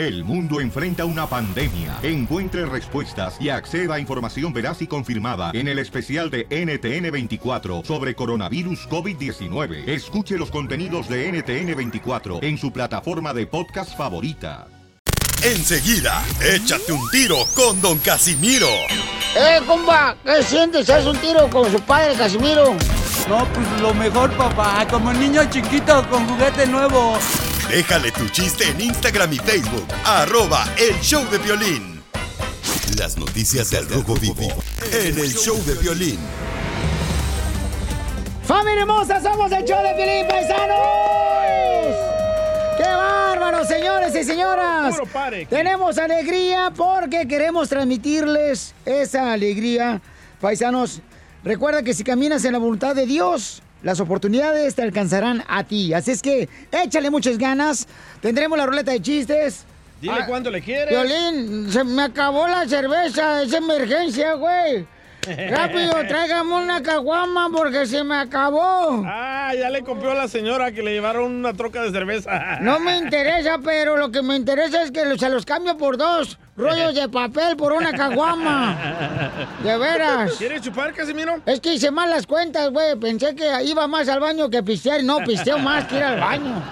El mundo enfrenta una pandemia. Encuentre respuestas y acceda a información veraz y confirmada en el especial de NTN24 sobre coronavirus COVID-19. Escuche los contenidos de NTN24 en su plataforma de podcast favorita. Enseguida, échate un tiro con Don Casimiro. ¡Eh, comba! ¿Qué sientes? ¿Haz un tiro con su padre, Casimiro? No, pues lo mejor, papá. Como niño chiquito con juguete nuevo. Déjale tu chiste en Instagram y Facebook. Arroba El Show de Violín. Las noticias del Rojo Vivo en El Show de Violín. ¡Familia hermosa! ¡Somos el show de Felipe Paisanos! ¡Qué bárbaro, señores y señoras! Puro pare. Tenemos alegría porque queremos transmitirles esa alegría. Paisanos, recuerda que si caminas en la voluntad de Dios, las oportunidades te alcanzarán a ti. Así es que échale muchas ganas. Tendremos la ruleta de chistes. Dile Ah, cuánto le quieres. Violín, se me acabó la cerveza, es emergencia, güey. Rápido, tráigame una caguama porque se me acabó. Ah, ya le compró a la señora que le llevaron una troca de cerveza. No me interesa, pero lo que me interesa es que se los cambio por dos rollos de papel por una caguama. De veras. ¿Quieres chupar, Casimiro? Es que hice mal las cuentas, güey. Pensé que iba más al baño que pistear. No, pisteo más que ir al baño.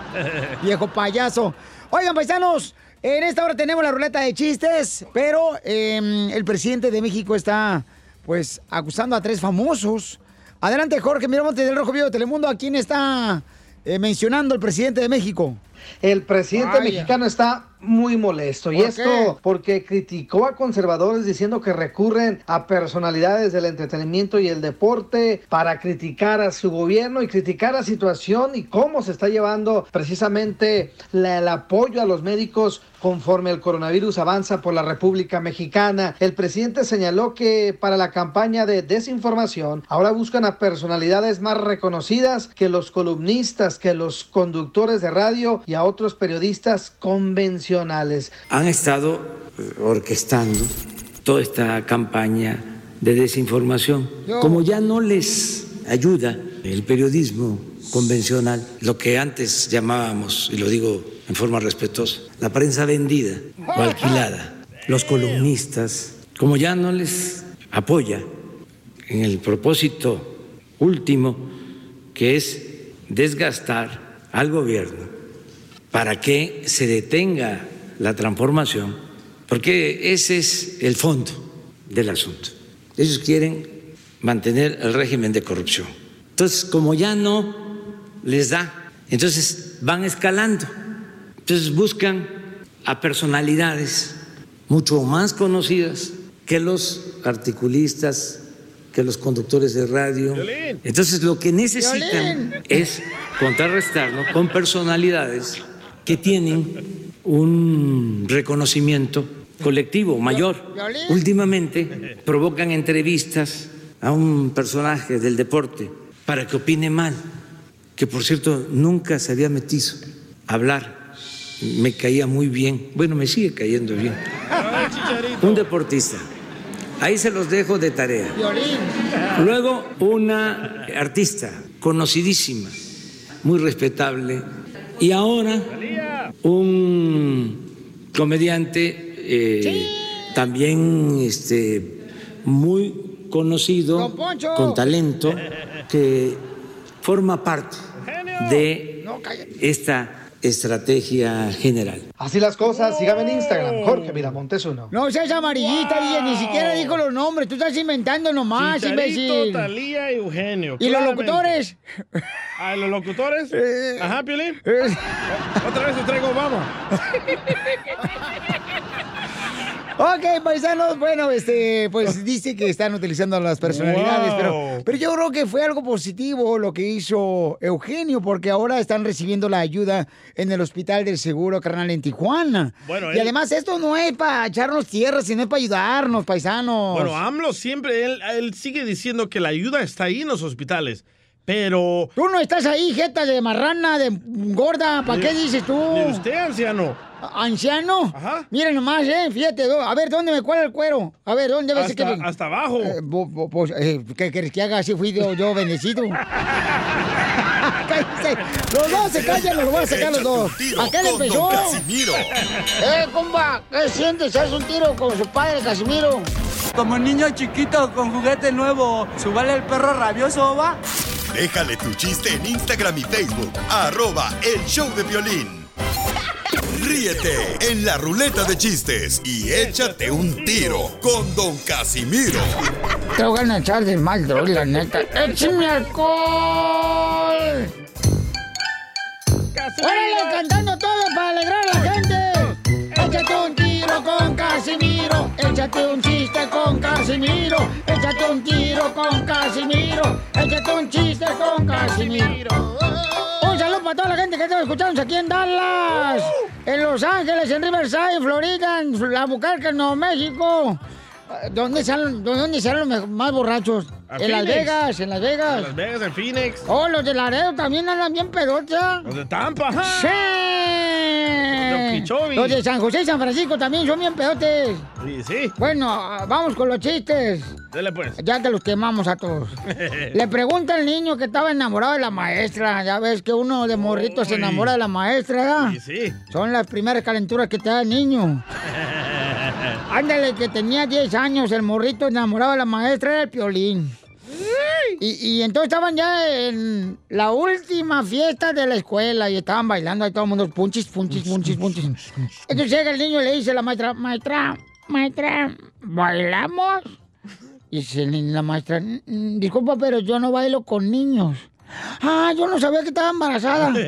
Viejo payaso. Oigan, paisanos, en esta hora tenemos la ruleta de chistes, pero eh, el presidente de México está, pues, acusando a tres famosos. Adelante, Jorge Miramonte del Rojo Vivo de Telemundo. ¿A quién está eh, mencionando el presidente de México? El presidente Vaya. mexicano está muy molesto. Y ¿Por esto qué? porque criticó a conservadores diciendo que recurren a personalidades del entretenimiento y el deporte para criticar a su gobierno y criticar la situación y cómo se está llevando precisamente la- el apoyo a los médicos conforme el coronavirus avanza por la República Mexicana. El presidente señaló que para la campaña de desinformación ahora buscan a personalidades más reconocidas que los columnistas, que los conductores de radio y a otros periodistas convencionales. han estado eh, orquestando toda esta campaña de desinformación. Como ya no les ayuda el periodismo convencional, lo que antes llamábamos, y lo digo en forma respetuosa, la prensa vendida o alquilada, los columnistas, como ya no les apoya en el propósito último, que es desgastar al gobierno para que se detenga la transformación, porque ese es el fondo del asunto. Ellos quieren mantener el régimen de corrupción. Entonces, como ya no les da, entonces van escalando. Entonces buscan a personalidades mucho más conocidas que los articulistas, que los conductores de radio. Violín. Entonces lo que necesitan Violín. es contrarrestarlo con personalidades que tienen un reconocimiento colectivo mayor. Violín. Últimamente provocan entrevistas a un personaje del deporte para que opine mal, que por cierto nunca se había metido a hablar. Me caía muy bien, bueno, me sigue cayendo bien. Un deportista. Ahí se los dejo de tarea. Luego una artista conocidísima, muy respetable, y ahora un comediante eh, también este, muy conocido, con talento, que forma parte de esta estrategia general. Así las cosas, sígame en Instagram, Jorge Miramontes uno. No seas amarillita, DJ, ni siquiera dijo los nombres. Tú estás inventando nomás, Chicharito, imbécil. Talía y Eugenio. ¿Y los locutores? Ah, los locutores. Eh. Ajá, Piolín. Eh, Otra vez te traigo Obama. Ok, paisanos, bueno, este, pues dice que están utilizando las personalidades, pero, pero yo creo que fue algo positivo lo que hizo Eugenio, porque ahora están recibiendo la ayuda en el Hospital del Seguro Carnal en Tijuana. Bueno, y él- además esto no es para echarnos tierra, sino es para ayudarnos, paisanos. Bueno, AMLO siempre, él, él sigue diciendo que la ayuda está ahí en los hospitales. Pero. Tú no estás ahí, jeta de marrana, de gorda, ¿para qué dices tú? ¿De usted, anciano? ¿Anciano? Ajá. Miren nomás, eh, fíjate, a ver, ¿dónde me cuela el cuero? A ver, ¿dónde ves que... Hasta, hasta abajo. Eh, bo- bo- pues, eh, ¿Qué quieres que haga? Así fui yo, yo bendecido. Los dos se callan, los voy a sacar los dos. ¿A qué le empezó? Eh, compa, ¿qué sientes? ¿Haz un tiro con su padre, Casimiro? Como niño chiquito con juguete nuevo, ¿subale el perro rabioso, va? Déjale tu chiste en Instagram y Facebook. Arroba el show de violín. Ríete en la ruleta de chistes y échate un tiro con Don Casimiro. Te voy a echar de mal, droga, la neta. ¡Échame alcohol! ¡Órale, cantando todo para alegrar a la gente! Échate un tiro con Casimiro, échate un chiste con Casimiro, échate un tiro con Casimiro, échate un chiste con Casimiro. Para toda la gente que está escuchando aquí en Dallas, en Los Ángeles, en Riverside, en Florida, en La Bucarca, en Nuevo México. ¿Dónde salen, ¿Dónde salen los más borrachos? En Las. Vegas, en Las Vegas. Las Vegas, en Phoenix. Oh, los de Laredo también andan bien pedocha. Los de Tampa. ¡Sí! Los de. Los de San José y San Francisco también son bien pedotes. Sí, sí. Bueno, ah, vamos con los chistes. Dele pues. Ya que los quemamos a todos. Le pregunta al niño que estaba enamorado de la maestra. Ya ves que uno de morrito se enamora de la maestra, ¿verdad? Sí, sí. Son las primeras calenturas que te da el niño. Ándale, que tenía 10 años, el morrito enamorado de la maestra era el piolín. Y, y entonces estaban ya en la última fiesta de la escuela y estaban bailando ahí todo el mundo, punchis, punchis, punchis, punchis. Entonces llega el niño y le dice a la maestra, maestra, maestra, ¿bailamos? Y dice la maestra, "Mm, disculpa, pero yo no bailo con niños. Ah, yo no sabía que estaba embarazada.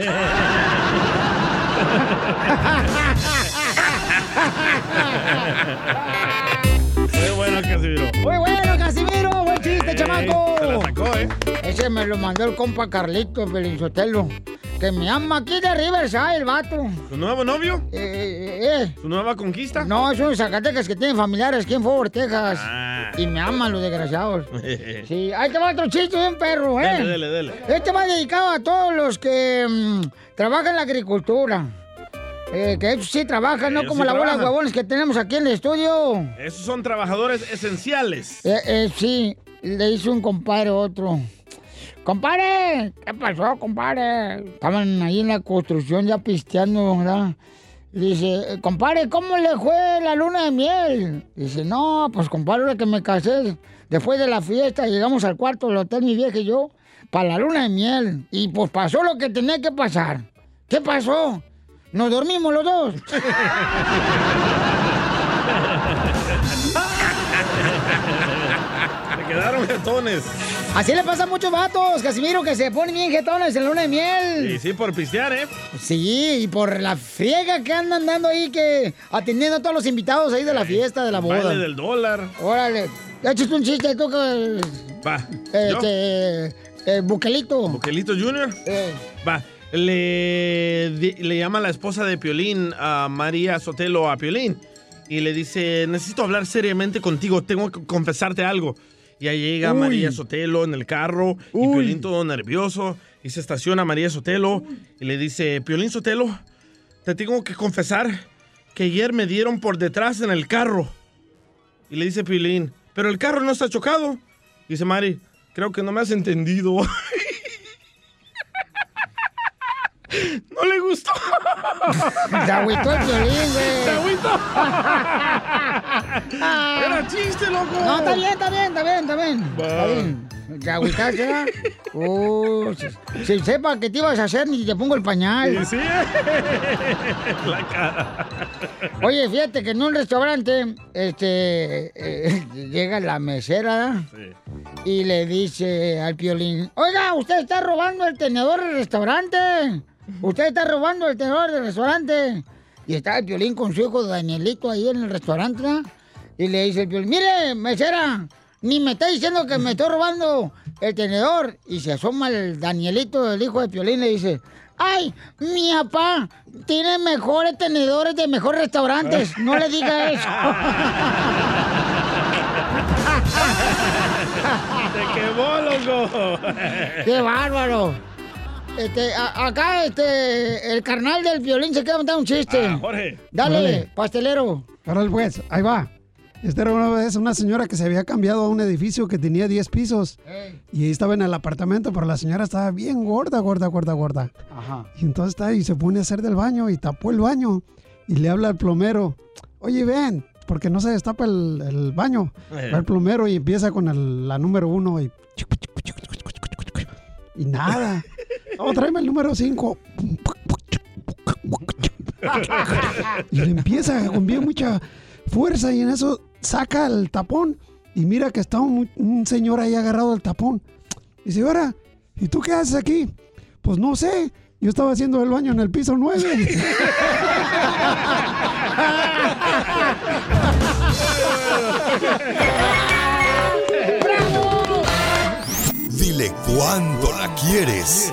Muy bueno, Casimiro. Muy bueno, Casimiro, buen chiste, Eh, chamaco. Se la sacó, ¿eh? Ese me lo mandó el compa Carlito Belinzotelo. Que me ama aquí de Riverside, el vato. ¿Su nuevo novio? Eh, eh, eh. ¿Su nueva conquista? No, es un Zacatecas que tiene familiares aquí en Fort Texas. Ah. Y me aman los desgraciados. Sí, ahí te va otro chiste de un perro, ¿eh? Dele, dele, dele. Este va dedicado a todos los que mm, trabajan en la agricultura. Eh, que ellos sí trabajan, no Ellos como sí la bola de huevones que tenemos aquí en el estudio. Esos son trabajadores esenciales. Eh, eh, sí, le hizo un compadre otro. ¡Compadre! ¿Qué pasó, compadre? Estaban ahí en la construcción ya pisteando, ¿verdad? Dice, compadre, ¿cómo le fue la luna de miel? Dice, no, pues compadre, que me casé, después de la fiesta, llegamos al cuarto del hotel, mi vieja y yo, para la luna de miel. Y pues pasó lo que tenía que pasar. ¿Qué pasó? Nos dormimos los dos. Se quedaron jetones. Así le pasa a muchos vatos, Casimiro, que se ponen bien jetones en la luna de miel. Y sí, por pistear, ¿eh? Sí, y por la friega que andan dando ahí, que atendiendo a todos los invitados ahí de la fiesta, de la boda. Baile del dólar. Órale, ya echaste un chiste tú que... Va. Este... eh, Buquelito. Buquelito Junior. Eh, Va. Le, llama la esposa de Piolín a María Sotelo a Piolín y le dice, necesito hablar seriamente contigo, tengo que confesarte algo. Y ahí llega Uy. María Sotelo en el carro y. Piolín todo nervioso y se estaciona María Sotelo y le dice, Piolín Sotelo, te tengo que confesar que ayer me dieron por detrás en el carro. Y le dice Piolín, pero el carro no está chocado. Dice Mari, creo que no me has entendido. No le gustó. Se agüitó el Piolín, güey. Se agüitó. Era chiste, loco. No, está bien, está bien, está bien, está bien. Está bien. ¿Te agüitaste? Uh, si, si sepa que te ibas a hacer, ni te pongo el pañal. Sí, sí. La cara. Oye, fíjate que en un restaurante, este, eh, llega la mesera y le dice al piolín, oiga, usted está robando el tenedor del restaurante. Usted está robando el tenedor del restaurante. Y está el piolín con su hijo Danielito ahí en el restaurante, ¿no? Y le dice el piolín, mire, mesera, ni me está diciendo que me estoy robando el tenedor. Y se asoma el Danielito, el hijo de piolín, y le dice, ¡Ay, mi papá tiene mejores tenedores de mejores restaurantes! No le diga eso. Te quemó, loco. ¡Qué bárbaro! Este, a- acá, este, el carnal del violín se queda contando un chiste. Ah, Jorge. Dale, pastelero. Órale, pues, ahí va. Esta era una vez una señora que se había cambiado a un edificio que tenía 10 pisos. Y ahí estaba en el apartamento, pero la señora estaba bien gorda, gorda, gorda, gorda. Ajá. Y entonces está y se pone a hacer del baño y tapó el baño. Y le habla al plomero. Oye, ven, porque no se destapa el, el baño. Eh. Va el plomero y empieza con el- la número uno y... Y nada. Oh, tráeme el número 5. Y le empieza con bien mucha fuerza y en eso saca el tapón y mira que está un, un señor ahí agarrado al tapón. Y dice, ahora, ¿y tú qué haces aquí? Pues no sé, yo estaba haciendo el baño en el piso 9. Dile cuándo la quieres.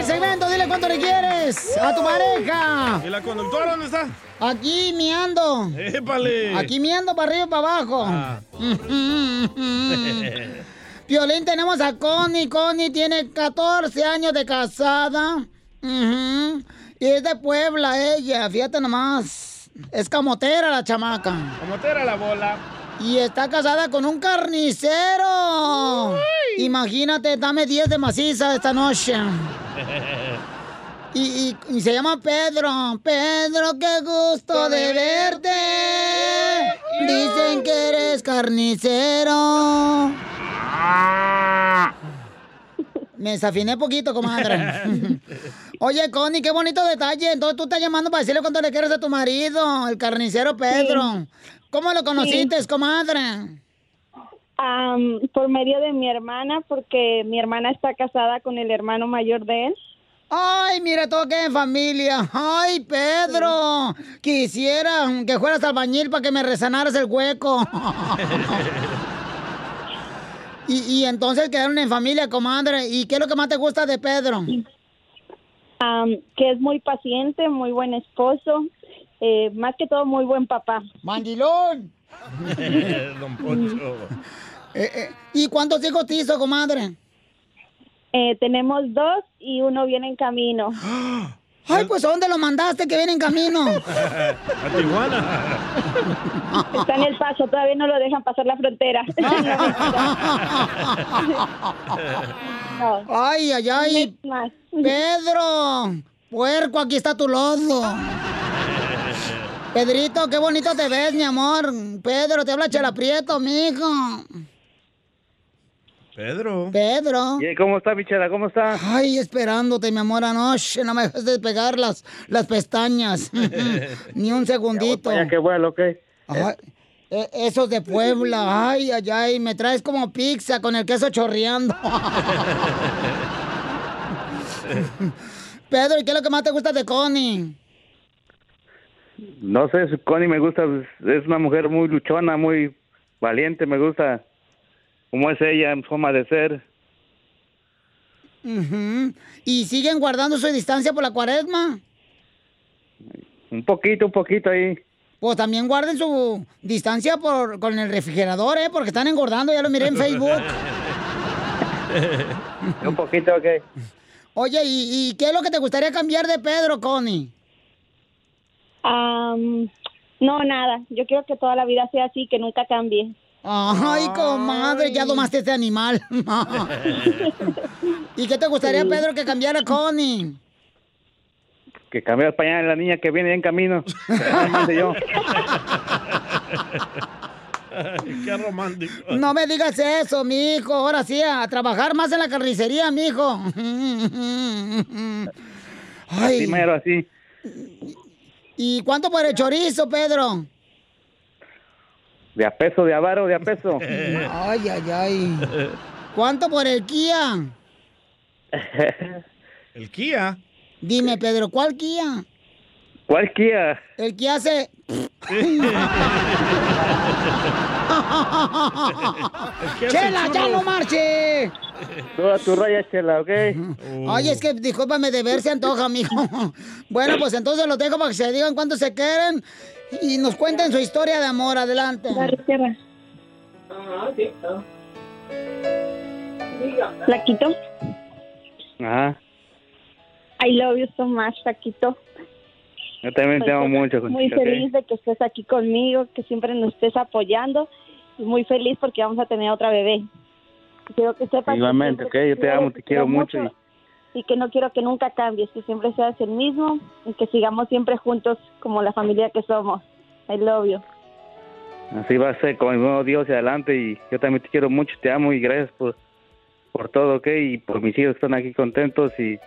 el segmento! Dile cuánto le quieres a tu pareja. ¿Y la conductora dónde está? Aquí miando. ¡Épale! Aquí miando para arriba y para abajo. Violín, tenemos a Connie. Connie tiene 14 años de casada. Y es de Puebla ella, fíjate nomás. Es camotera la chamaca. Camotera la bola. Y está casada con un carnicero. Imagínate, dame 10 de maciza esta noche. Y, y- y se llama Pedro. Pedro, qué gusto de verte. Dicen que eres carnicero. Me desafiné poquito, comadre. Oye, Connie, qué bonito detalle. Entonces tú estás llamando para decirle cuánto le quieres a tu marido, el carnicero Pedro. ¿Cómo lo conociste, comadre? Am, por medio de mi hermana, porque mi hermana está casada con el hermano mayor de él. Ay, mira todo que en familia. Ay, Pedro. Quisiera que fueras albañil para que me resanaras el hueco. y, y entonces quedaron en familia, comadre. ¿Y qué es lo que más te gusta de Pedro? Am, que es muy paciente, muy buen esposo, eh, más que todo muy buen papá. ¡Mandilón! Don Poncho. Eh, ¿Y cuántos hijos te hizo, comadre? Eh, tenemos dos y uno viene en camino. Ay, pues ¿a dónde lo mandaste que viene en camino? A Tijuana. Está en el paso, todavía no lo dejan pasar la frontera. Ay, ay, ay. Pedro, puerco, aquí está tu lodo. Pedrito, qué bonito te ves, mi amor. Pedro, te habla Chela Prieto, mijo. Pedro. Pedro. ¿Cómo está, Michela? ¿Cómo está? Ay, esperándote, mi amor, anoche. No me dejes de pegar las, las pestañas. Ni un segundito. Ya que vuelo, ¿ok? Ay, e- esos de Puebla. Ay, ay, ay. Me traes como pizza con el queso chorreando. Pedro, ¿y qué es lo que más te gusta de Connie? No sé, Connie me gusta, es una mujer muy luchona, muy valiente, me gusta cómo es ella en forma de ser. ¿Y siguen guardando su distancia por la cuaresma? Un poquito, un poquito ahí. Pues también guarden su distancia por, con el refrigerador, ¿eh? Porque están engordando, ya lo miré en Facebook. un poquito, ok. Oye, ¿y, y qué es lo que te gustaría cambiar de Pedro, Connie? Am, no, nada. Yo quiero que toda la vida sea así, que nunca cambie. Ay, comadre, ya domaste este animal. ¿Y qué te gustaría, Sí. Pedro, que cambiara Connie? Que cambié el pañal de la niña que viene en camino. Yo. Ay, Qué romántico. No me digas eso, mijo. Ahora sí, a trabajar más en la carnicería, mijo. Así mero, así. ¿Y cuánto por el chorizo, Pedro? De a peso, de avaro, de a peso. Ay, ay, ay. ¿Cuánto por el Kia? ¿El Kia? Dime, Pedro, ¿cuál Kia? ¿Cuál Kia? El que hace... ¡Chela, ya no marche! Toda tu raya, Chela, ¿ok? Ay, es que discúlpame de ver se antoja, mijo. Bueno, pues entonces los dejo para que se digan cuánto se quieren y nos cuenten su historia de amor. Adelante. Flaquito, Ajá. I love you so much, Flaquito. Yo también te amo mucho, Pues, Muy Conchita, ¿ok? feliz de que estés aquí conmigo, que siempre nos estés apoyando. Y muy feliz porque vamos a tener otra bebé. Quiero que sepas que Igualmente, ok, siempre yo te amo, te quiero mucho. y- y que no quiero que nunca cambies, que siempre seas el mismo y que sigamos siempre juntos como la familia que somos. I love you. Así va a ser con el nuevo Dios y adelante y yo también te quiero mucho, te amo y gracias por, por todo, ¿ok? Y por mis hijos que están aquí contentos y,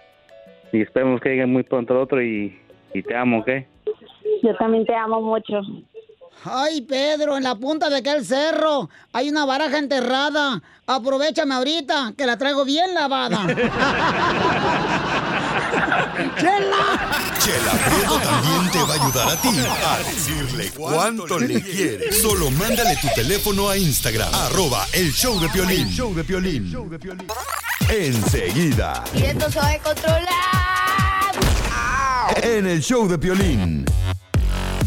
y esperemos que lleguen muy pronto el otro y, y te amo, ¿ok? Yo también te amo mucho. Ay, Pedro, en la punta de aquel cerro hay una baraja enterrada. Aprovechame ahorita, que la traigo bien lavada. Chela Prieto también te va a ayudar a ti a decirle cuánto le quieres. Solo mándale tu teléfono a Instagram, arroba el show de Piolín. show de Piolín. Enseguida, Y esto se va a controlar. En el show de Piolín.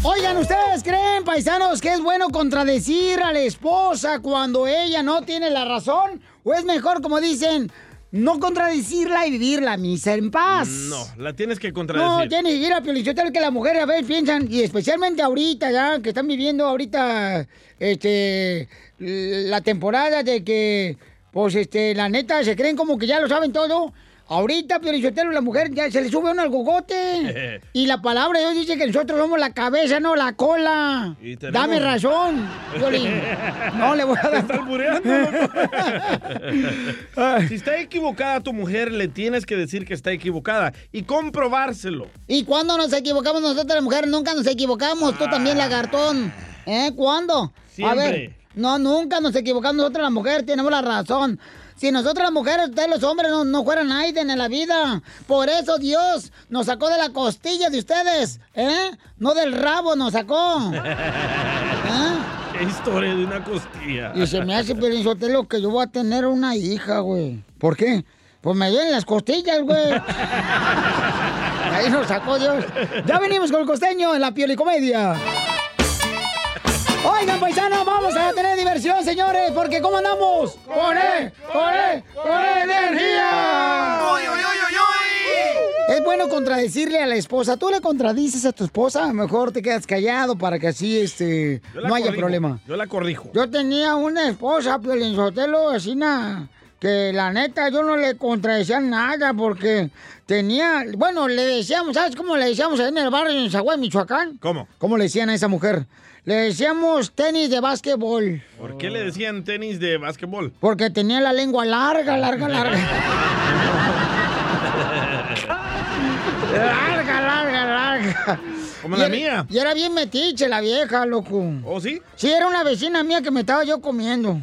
Oigan, ¿ustedes creen, paisanos, que es bueno contradecir a la esposa cuando ella no tiene la razón? ¿O es mejor, como dicen, no contradecirla y vivir la misa en paz? No, la tienes que No, contradecir. tiene que ir a Piolichotelo que las mujeres a veces piensan, y especialmente ahorita ya, que están viviendo ahorita, este, la temporada de que, pues, este, la neta, se creen como que ya lo saben todo. Ahorita, Piolichotelo, la mujer ya se le sube uno al gogote. y la palabra de Dios dice que nosotros somos la cabeza, no la cola. Tenemos- Dame razón, Piolín. No le voy a dar. si está equivocada tu mujer, le tienes que decir que está equivocada y comprobárselo. ¿Y cuándo nos equivocamos nosotros las mujeres? Nunca nos equivocamos. Tú también, lagartón. ¿Eh? ¿Cuándo? A ver. Siempre. No, nunca nos equivocamos nosotros las mujeres. Tenemos la razón. Si nosotros las mujeres, ustedes los hombres, no, no fueran Aiden en la vida. Por eso Dios nos sacó de la costilla de ustedes. ¿Eh? No del rabo nos sacó. Qué historia de una costilla. Y se me hace lo que yo voy a tener una hija, güey. ¿Por qué? Pues me duelen las costillas, güey. Ahí nos sacó Dios. Ya venimos con el costeño en la piolicomedia. Oigan, paisanos, vamos a tener diversión, señores, porque ¿cómo andamos? ¡Con él! ¡Con él! ¡Con energía! Es bueno contradecirle a la esposa. Tú le contradices a tu esposa, mejor te quedas callado para que así este, no haya corrijo, problema. Yo la corrijo. Yo tenía una esposa, Piolín Sotelo, vecina, que la neta yo no le contradecía nada porque tenía, bueno, le decíamos, ¿sabes cómo le decíamos ahí en el barrio en Zaguay, Michoacán? ¿Cómo? ¿Cómo le decían a esa mujer? Le decíamos tenis de básquetbol. ¿Por qué le decían tenis de básquetbol? Porque tenía la lengua larga, larga, larga. larga, larga, larga. Como Y la era- mía. Y era bien metiche la vieja, loco. ¿Oh, sí? Sí, era una vecina mía que me estaba yo comiendo.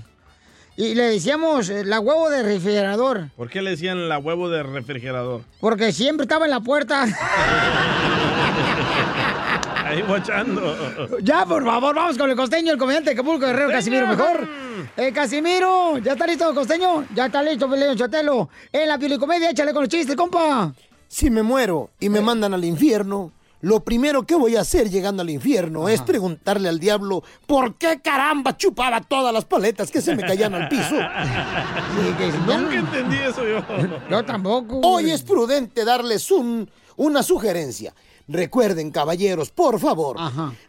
Y le decíamos eh, la huevo de refrigerador, ¿Por qué le decían la huevo de refrigerador? porque siempre estaba en la puerta. Ahí guachando. ya, por favor, vamos con el costeño, el comediante de Acapulco Guerrero, Casimiro, mejor. Eh, Casimiro, ¿ya está listo, costeño? Ya está listo, Peleo Chotelo. En la piolicomedia, échale con los chistes, compa. Si me muero y me mandan al infierno, lo primero que voy a hacer llegando al infierno es preguntarle al diablo por qué caramba chupaba todas las paletas que se me caían al piso. Nunca entendí eso yo. Yo tampoco. Hoy es prudente darles un, una sugerencia. Recuerden, caballeros, por favor,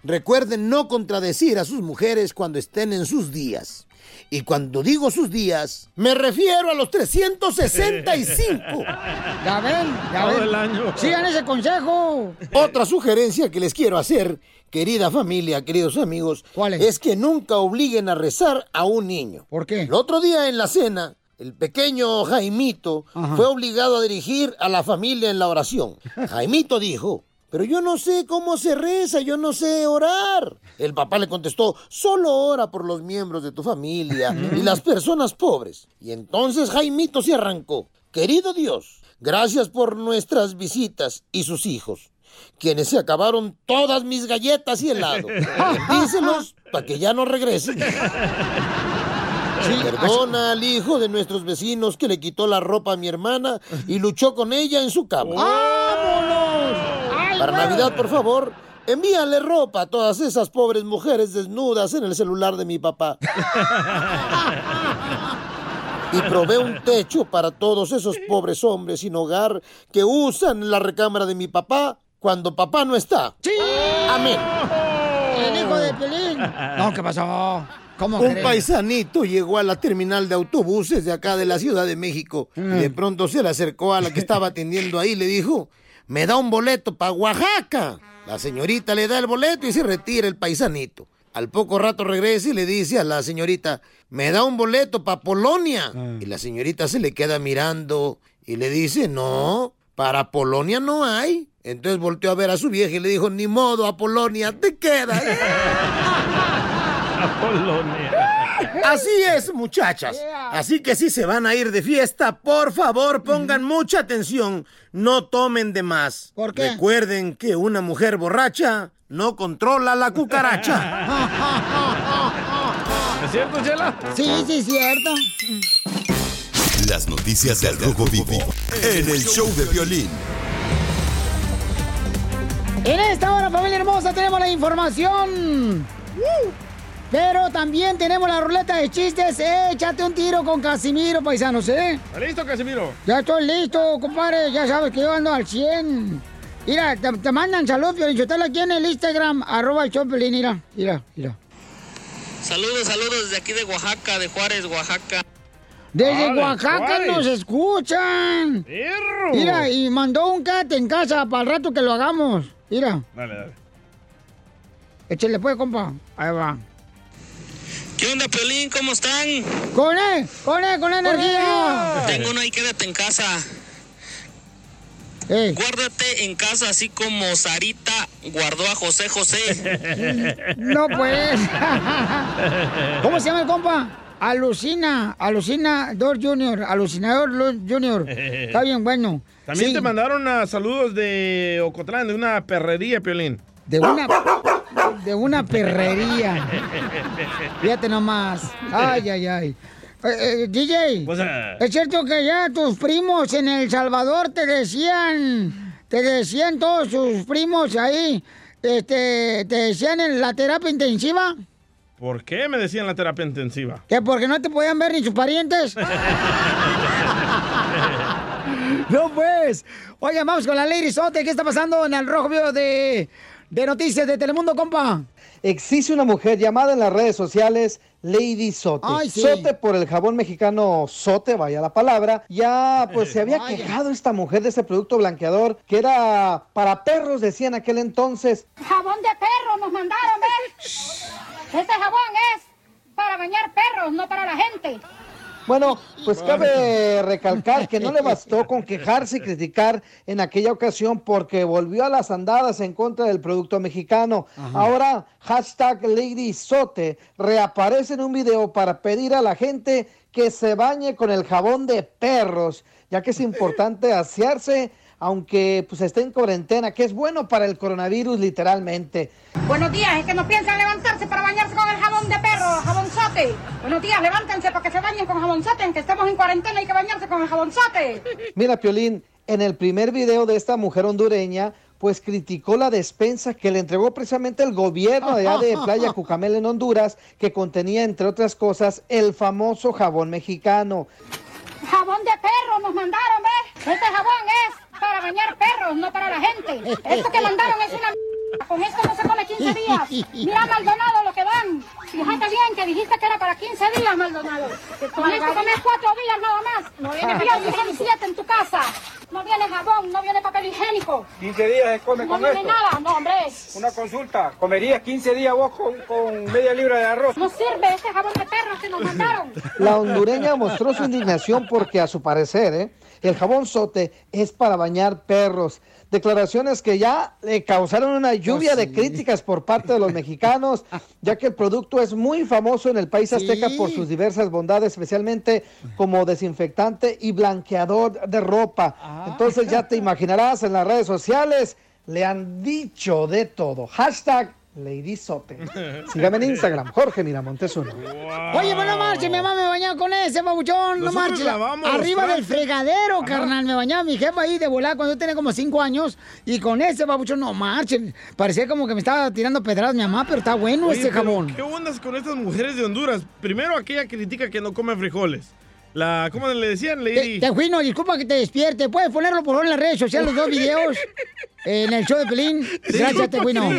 recuerden no contradecir a sus mujeres cuando estén en sus días. Y cuando digo sus días, me refiero a los 365. Ya ven, ya Todo ven. el año. Sigan ese consejo. Otra sugerencia que les quiero hacer, querida familia, queridos amigos, es? que nunca obliguen a rezar a un niño. ¿Por qué? El otro día en la cena, el pequeño Jaimito fue obligado a dirigir a la familia en la oración. Jaimito dijo, pero yo no sé cómo se reza, yo no sé orar. El papá le contestó, solo ora por los miembros de tu familia y las personas pobres. Y entonces Jaimito se arrancó. Querido Dios, gracias por nuestras visitas y sus hijos. quienes se acabaron todas mis galletas y helado. Díselos para que ya no regresen. Perdona al hijo de nuestros vecinos que le quitó la ropa a mi hermana y luchó con ella en su cama. ¡Vámonos! Para! Navidad, por favor, envíale ropa a todas esas pobres mujeres desnudas en el celular de mi papá. Y probé un techo para todos esos pobres hombres sin hogar que usan la recámara de mi papá cuando papá no está. ¡Sí! Amén. El hijo de Pelín. No, ¿qué pasó? ¿Cómo Un paisanito llegó a la terminal de autobuses de acá de la Ciudad de México y de pronto se le acercó a la que estaba atendiendo ahí y le dijo, me da un boleto para Oaxaca. La señorita le da el boleto y se retira el paisanito. Al poco rato regresa y le dice a la señorita, me da un boleto para Polonia. Y la señorita se le queda mirando y le dice, no, para Polonia no hay. Entonces volteó a ver a su vieja y le dijo, ni modo, a Polonia te quedas. Así es, muchachas. Así que si se van a ir de fiesta, por favor pongan mucha atención. No tomen de más. ¿Por qué? Recuerden que una mujer borracha no controla la cucaracha. ¿Es cierto, Chela? Sí, sí, es cierto. Las noticias del Rojo Vivo en el show de violín. En esta hora, familia hermosa, tenemos la información. Pero también tenemos la ruleta de chistes. Échate un tiro con Casimiro, paisanos, ¿eh? ¿Está listo, Casimiro? Ya estoy listo, compadre. Ya sabes que yo ando al 100. Mira, te, te mandan saludos, Piolichotelo, aquí en el Instagram, arroba el Chopelín, mira, mira, mira. Saludos, saludos desde aquí de Oaxaca, de Juárez, Oaxaca. Desde Ah, Oaxaca Juárez. nos escuchan. ¡Perro! Mira, y mandó un cat en casa para el rato que lo hagamos. Mira, Dale, dale. échale pues, compa. Ahí va. ¿Qué onda, Piolín? ¿Cómo están? ¡Con él! ¡Con él! ¡Con energía! Tengo uno ahí, quédate en casa. Guárdate en casa así como Sarita guardó a José José. No, pues. ¿Cómo se llama el compa? Alucina, Alucinador Junior, Alucinador Lu- Junior. Está bien bueno. También Sí, te mandaron saludos de Ocotlán, de una perrería, Piolín. De una, de una perrería. Fíjate nomás. Ay, ay, ay. Eh, eh, DJ, es cierto que ya tus primos en El Salvador te decían, te decían todos sus primos ahí, este, te decían en la terapia intensiva, ¿Por qué me decían la terapia intensiva? que porque no te podían ver ni sus parientes. No, pues. Oigan, vamos con la Lady Sote. ¿Qué está pasando en el rojo vivo de, de noticias de Telemundo, compa? Existe una mujer llamada en las redes sociales Lady Sote. Ay, sí. Sote por el jabón mexicano Sote, vaya la palabra. Ya pues se había quejado esta mujer de ese producto blanqueador que era para perros, decía en aquel entonces. Jabón de perro nos mandaron, ¿ves? Este jabón es para bañar perros, no para la gente. Bueno, pues cabe recalcar que no le bastó con quejarse y criticar en aquella ocasión porque volvió a las andadas en contra del producto mexicano. Ahora, hashtag Lady Sote reaparece en un video para pedir a la gente que se bañe con el jabón de perros, ya que es importante asearse aunque pues esté en cuarentena, que es bueno para el coronavirus literalmente. Buenos días, es que no piensan levantarse para bañarse con el jabón de perro, jabonzote. Buenos días, levántense para que se bañen con jabonzote, aunque estemos en cuarentena hay que bañarse con el jabonzote. Mira, Piolín, en el primer video de esta mujer hondureña, pues criticó la despensa que le entregó precisamente el gobierno de allá de Playa Cucamel en Honduras, que contenía, entre otras cosas, el famoso jabón mexicano. Jabón de perro nos mandaron, ¿ves? Este jabón es para bañar perros, no para la gente. Esto que mandaron es una m***. Con esto no se come 15 días. Mira, Maldonado, lo que dan. Fíjate bien que dijiste que era para 15 días, Maldonado. Con esto comes 4 días nada más. No viene 7 en tu casa. No viene jabón, no viene papel higiénico. 15 días se come No con viene nada, no, hombre. Una consulta. ¿Comerías 15 días vos con, con media libra de arroz? No sirve este jabón de perros que nos mandaron. La hondureña mostró su indignación porque, a su parecer, ¿eh? El jabón sote es para bañar perros. Declaraciones que ya le causaron una lluvia de críticas por parte de los mexicanos, ya que el producto es muy famoso en el país azteca por sus diversas bondades, especialmente como desinfectante y blanqueador de ropa. Entonces ya te imaginarás en las redes sociales, le han dicho de todo. Hashtag Lady Sote. Sígame en Instagram, Jorge Miramontes uno. Oye, pues no marches, mi mamá me bañaba con ese, babuchón, no marches. Arriba del fregadero, carnal, me bañaba mi jefa ahí de volar cuando yo tenía como cinco años. Y con ese, babuchón, no marchen. Parecía como que me estaba tirando pedradas mi mamá, pero está bueno Oye, este jabón. ¿Qué ondas con estas mujeres de Honduras? Primero, aquella critica que no come frijoles. La, ¿Cómo le decían, Lady? Te Tejuino, disculpa que te despierte. ¿Puedes ponerlo por favor en las redes sociales, los dos videos? En el show de Pelín. Gracias, Tejuino.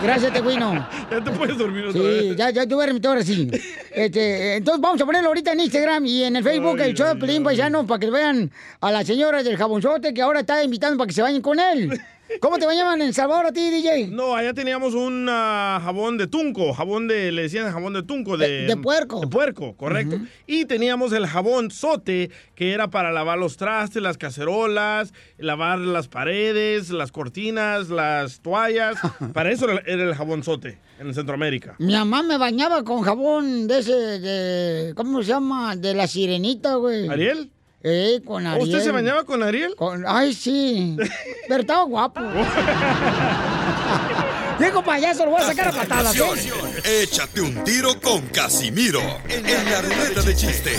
Gracias, Tejuino. Ya te puedes dormir otra Sí, vez. ya, ya tuve ahora sí. Este, entonces vamos a ponerlo ahorita en Instagram y en el Facebook, el show de Pelín Paisano, para que vean a la señora del jabonzote que ahora está invitando para que se bañen con él. ¿Cómo te bañaban en El Salvador a ti, DJ? No, allá teníamos un ah, jabón de tunco, jabón de, le decían jabón de tunco, de, De- de puerco. De puerco, correcto. Y teníamos el jabón sote, que era para lavar los trastes, las cacerolas, lavar las paredes, las cortinas, las toallas. para eso era era el jabón sote en Centroamérica. Mi mamá me bañaba con jabón de ese, de, ¿cómo se llama? De la sirenita, güey. ¿Ariel? Eh, con Ariel. ¿Usted se bañaba con Ariel? Con- ay, sí. Pero estaba guapo. Digo, payaso, lo voy a sacar a patadas, ¿eh? Échate un tiro con Casimiro en la ruleta de chiste.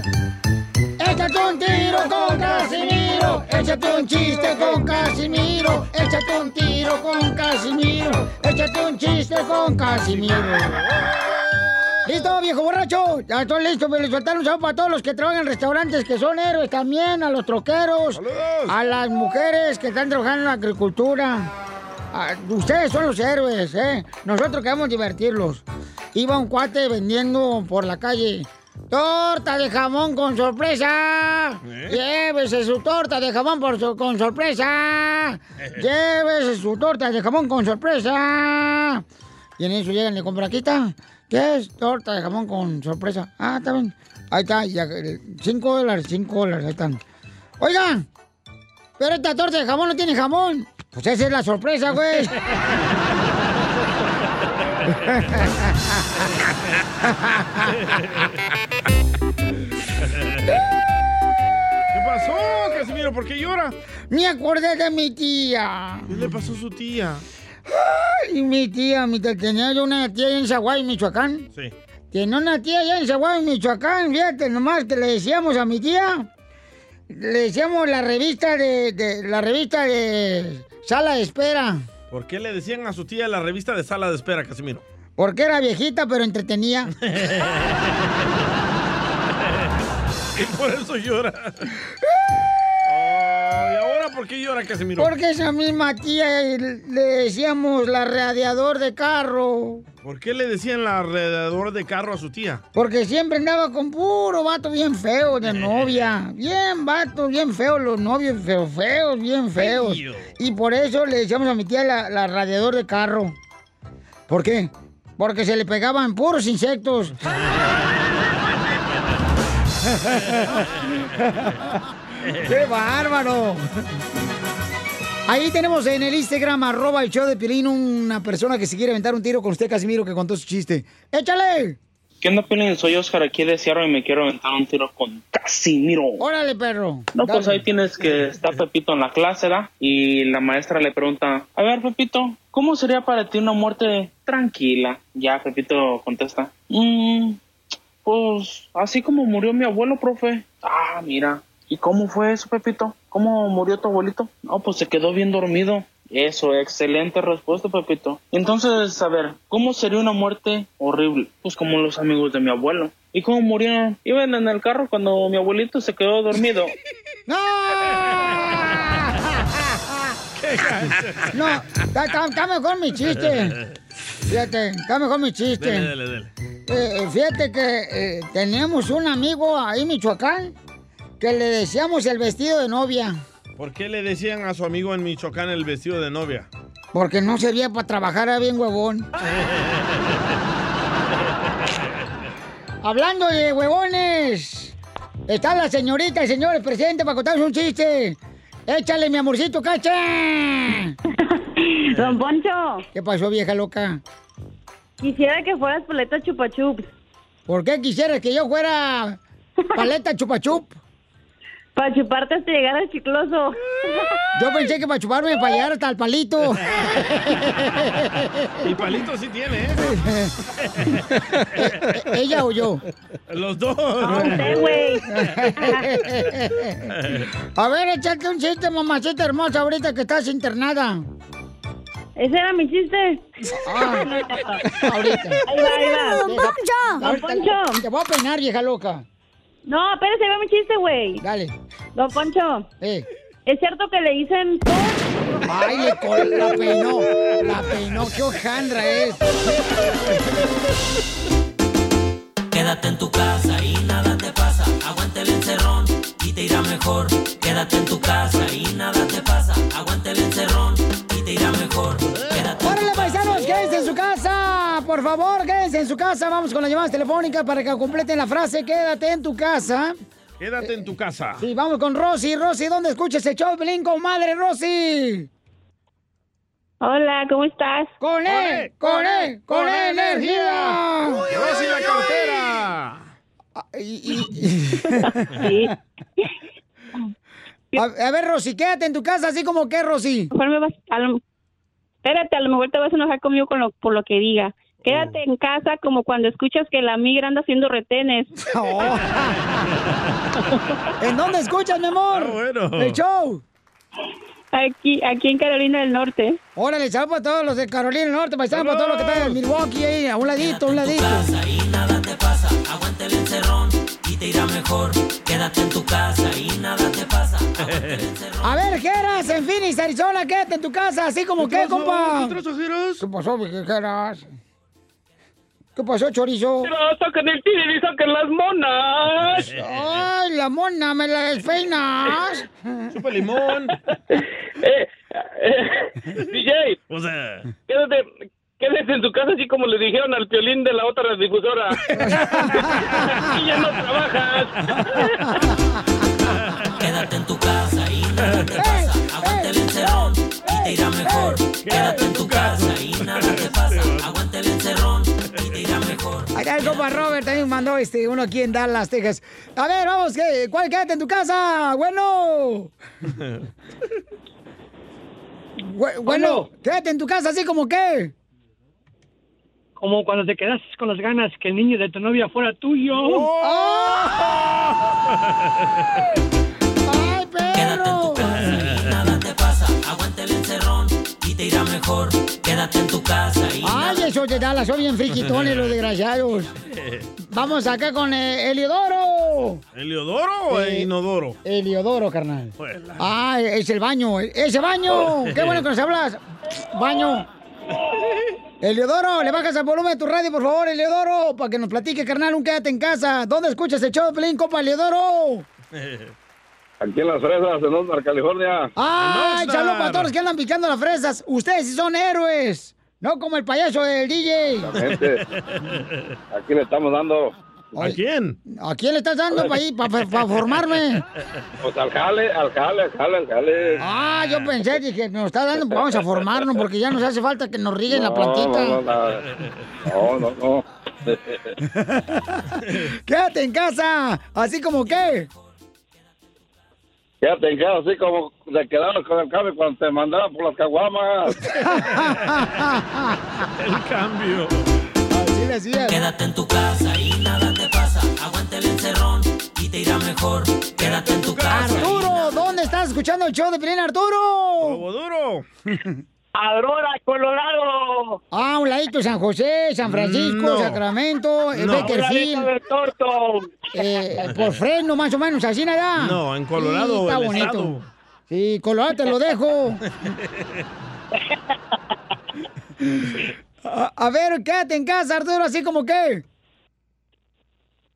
Échate un tiro con Casimiro. Échate un chiste con Casimiro. Échate un tiro con Casimiro. Échate un chiste con Casimiro. ¿Listo, viejo borracho? Ya estoy listo, me soltar un saludo para todos los que trabajan en restaurantes, que son héroes también, a los troqueros, a las mujeres que están trabajando en la agricultura. Ustedes son los héroes, ¿eh? Nosotros queremos divertirlos. Iba un cuate vendiendo por la calle torta de jamón con sorpresa. Llévese su torta de jamón por so- con sorpresa. Llévese su torta de jamón con sorpresa. Y en eso llegan y le compran, aquí está. ¿Qué es? Torta de jamón con sorpresa. Ah, está bien. Ahí está, ya, eh, cinco dólares, cinco dólares, ahí están. Oigan, pero esta torta de jamón no tiene jamón. Pues esa es la sorpresa, güey. ¿Qué pasó, Casimiro? ¿Por qué llora? Me acordé de mi tía. ¿Qué le pasó a su tía? Ay, mi tía, mi tía, tenía yo una tía en Zaguay, Michoacán. Sí. Tiene una tía allá en Zaguay, Michoacán, fíjate nomás que le decíamos a mi tía, le decíamos la revista de, de- la revista de sala de espera, ¿Por qué le decían a su tía la revista de sala de espera, Casimiro? Porque era viejita pero entretenía. y por eso llora. Ay, ahora por qué llora, Casimiro? Porque esa misma tía eh, le decíamos la radiador de carro. ¿Por qué le decían la alrededor de carro a su tía? Porque siempre andaba con puro vato bien feo de novia. Bien vato, bien feo, los novios feos, feos, bien feos. Feo. Y por eso le decíamos a mi tía la, la radiador de carro. ¿Por qué? Porque se le pegaban puros insectos. ¡Qué bárbaro! Ahí tenemos en el Instagram, arroba el show de Piolín, una persona que se quiere aventar un tiro con usted, Casimiro, que contó su chiste. ¡Échale! ¿Qué onda, Piolín? Soy Oscar aquí de Seattle y me quiero aventar un tiro con Casimiro. ¡Órale, perro! No, pues ahí tienes que está Pepito en la clase, ¿da? Y la maestra le pregunta, a ver, Pepito, ¿cómo sería para ti una muerte tranquila? Ya, Pepito contesta, "Mm, pues así como murió mi abuelo, profe. Ah, mira. ¿Y cómo fue eso, Pepito? ¿Cómo murió tu abuelito? No, pues se quedó bien dormido. Eso, excelente respuesta, Pepito. Entonces, a ver, ¿cómo sería una muerte horrible? Pues como los amigos de mi abuelo. ¿Y cómo murieron? Iban en el carro cuando mi abuelito se quedó dormido. ¡No! No, está, está- está mejor mi chiste. Fíjate, está mejor mi chiste. Dele, dele, dele. Eh, fíjate que eh, teníamos un amigo ahí en Michoacán que le decíamos el vestido de novia. ¿Por qué le decían a su amigo en Michoacán el vestido de novia? Porque no servía para trabajar, era bien huevón. Hablando de huevones, está la señorita y señores presentes para contarnos un chiste. Échale, mi amorcito, cacha. Don Poncho. ¿Qué pasó, vieja loca? Quisiera que fueras paleta chupachups. ¿Por qué quisieras que yo fuera paleta chupachup? Para chuparte hasta llegar al chicloso. Yo pensé que para chuparme para llegar hasta el palito. Y palito sí tiene, ¿eh? ¿Ella o yo? Los dos. usted, güey. A ver, échate un chiste, mamacita hermosa, ahorita que estás internada. Ese era mi chiste. Ah, ahorita. Ahí va, ahí va. Don Poncho. Don Poncho. Te voy a peinar, vieja loca. No, espérese, va mi chiste, güey. Dale. Don Poncho. Eh. ¿Es cierto que le dicen Ay, le col- la peinó. La peinó. Qué hojandra es. Quédate en tu casa y nada te pasa. Aguante el encerrón y te irá mejor. Quédate en tu casa Por favor, quédense en su casa. Vamos con las llamadas telefónicas para que completen la frase Quédate en tu casa. Quédate en tu casa. Sí, vamos con Rosy. Rosy, ¿dónde escuchas el show, Pelín, comadre Rosy? Hola, ¿cómo estás? ¡Con él! ¡Con él! ¡Con él, energía! Rosy la cartera. A, a ver, Rosy, quédate en tu casa, así como que, Rosy. Mejor me vas- a lo- Espérate, a lo mejor te vas a enojar conmigo con lo, por lo que diga. Quédate en casa como cuando escuchas que la migra anda haciendo retenes. ¿En dónde escuchas, mi amor? bueno. El show. Aquí, aquí en Carolina del Norte. Órale, saludos para todos los de Carolina del Norte, paisanos, para todos los que están en Milwaukee, ahí, a un ladito, a un ladito. y nada te pasa. Aguante el encerrón y te irá mejor. Quédate en tu casa y nada te pasa. Aguante el encerrón. A ver, Geras, en Phoenix, Arizona, quédate en tu casa, así como ¿Qué que, pasó? compa. ¿Qué pasó, Geras? ¿Qué pasó, mi Geras? ¿Qué pasó, chorizo? saquen el tigre y saquen las monas. Ay, la mona, ¿me la despeinas? Chupa limón. Eh, eh, DJ, O sea, quédate, quédate en tu casa así como le dijeron al piolín de la otra difusora. y ya no trabajas. Quédate en tu casa y nada te pasa. Aguante el encerrón y te irá mejor. Quédate en tu casa y nada te pasa. Aguante el encerrón Acá el compa Robert también mandó este, uno aquí en Dallas, Texas. A ver, vamos, ¿qué? ¿cuál quédate en tu casa? Bueno. Bue- bueno, quédate en tu casa, así como que. Como cuando te quedas con las ganas que el niño de tu novia fuera tuyo. ¡Ay, te irá mejor. Quédate en tu casa y Ay, eso de Dallas, son bien friquitones los desgraciados. Vamos acá con eh, Eliodoro. ¿Eliodoro o Eh, Inodoro? Eliodoro, carnal. Ah, es el baño, ese baño. Qué bueno que nos hablas. Baño. Eliodoro, le bajas el volumen de tu radio, por favor, Eliodoro, para que nos platique, carnal, un quédate en casa. ¿Dónde escuchas el show de Pelín, compa, Eliodoro? Aquí en Las Fresas, en Osmar, California. ¡Ay, saludos para todos los que andan picando las fresas! Ustedes sí son héroes, no como el payaso del DJ. Exactamente. Aquí le estamos dando. ¿A quién? ¿A quién le estás dando para para formarme? Pues al jale, al jale, al jale, al jale. Ah, yo pensé, dije, nos está dando, pues vamos a formarnos porque ya nos hace falta que nos rieguen la plantita. No, no, no. no, no. Quédate en casa, así como que. Quédate en casa, así como te quedaron con el cable cuando te mandaron por las caguamas. El cambio. Así le hacía. Quédate en tu casa y nada te pasa. Aguante el encerrón y te irá mejor. Quédate en tu casa. Arturo, ¿dónde estás escuchando el show de Pelín, Arturo? duro! Aurora, Colorado. Ah, un ladito San José, San Francisco, No. Sacramento, el No. Beckerfield. del torto. Eh, por Fresno, más o menos, así nada. No, en Colorado, está el bonito. estado. Sí, Colorado te lo dejo. A, a ver, quédate en casa, Arturo, así como que.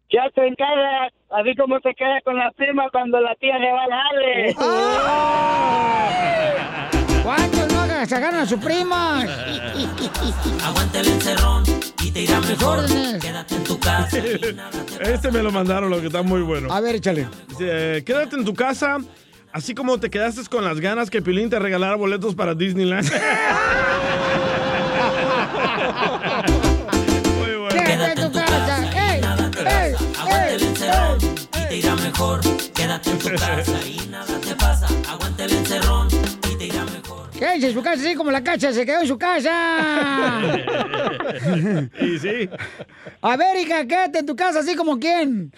Quédate en casa, así como se queda con la prima cuando la tía le va a darle. ¿Cuántos no agarran a su prima. Aguanta el encerrón y te irá mejor. Quédate en tu casa. Este me lo mandaron, lo que está muy bueno. A ver, échale. Dice, quédate en tu casa, así como te quedaste con las ganas que Pilín te regalara boletos para Disneyland. Quédate en tu casa. ¡Ey! ¡Ey! Aguanta el ¡Ey! encerrón y te irá mejor. Quédate en tu casa y nada te pasa. Aguanta el encerrón Quédense en su casa, así como la cacha se quedó en su casa. y sí. A ver, hija, quédate en tu casa, así como quién.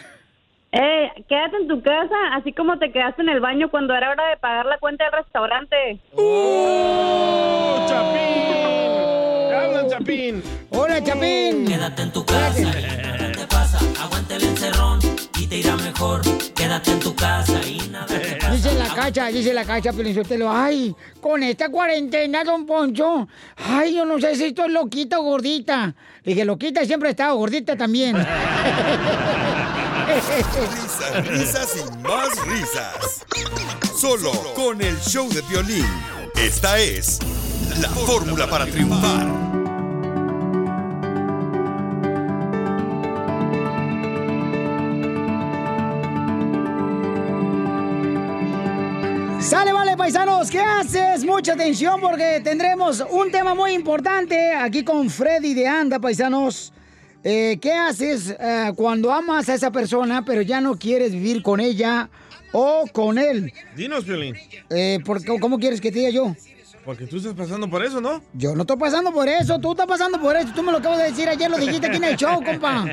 Eh, quédate en tu casa, así como te quedaste en el baño cuando era hora de pagar la cuenta del restaurante. ¡Oh, Chapín! ¡Te hablan, Chapín! ¡Hola, Chapín! Quédate en tu casa nada te pasa. Aguanta el encerrón te irá mejor. Quédate en tu casa y nada te pasa. Dice la cacha, dice la cacha, Pelizotelo. Ay, con esta cuarentena, don Poncho. Ay, yo no sé si estoy loquita o gordita. Dije, loquita siempre he estado, gordita también. Risas, risas y más risas. Solo con el show de violín. Esta es la fórmula para triunfar. Vale, paisanos, ¿qué haces? Mucha atención porque tendremos un tema muy importante aquí con Freddy de Anda, paisanos. Eh, ¿Qué haces eh, cuando amas a esa persona pero ya no quieres vivir con ella o con él? Dinos, Piolín. Eh, ¿por qué- ¿Cómo quieres que te diga yo? Porque tú estás pasando por eso, ¿no? Yo no estoy pasando por eso, tú estás pasando por eso. Tú me lo acabas de decir ayer, lo dijiste aquí en el show, compa.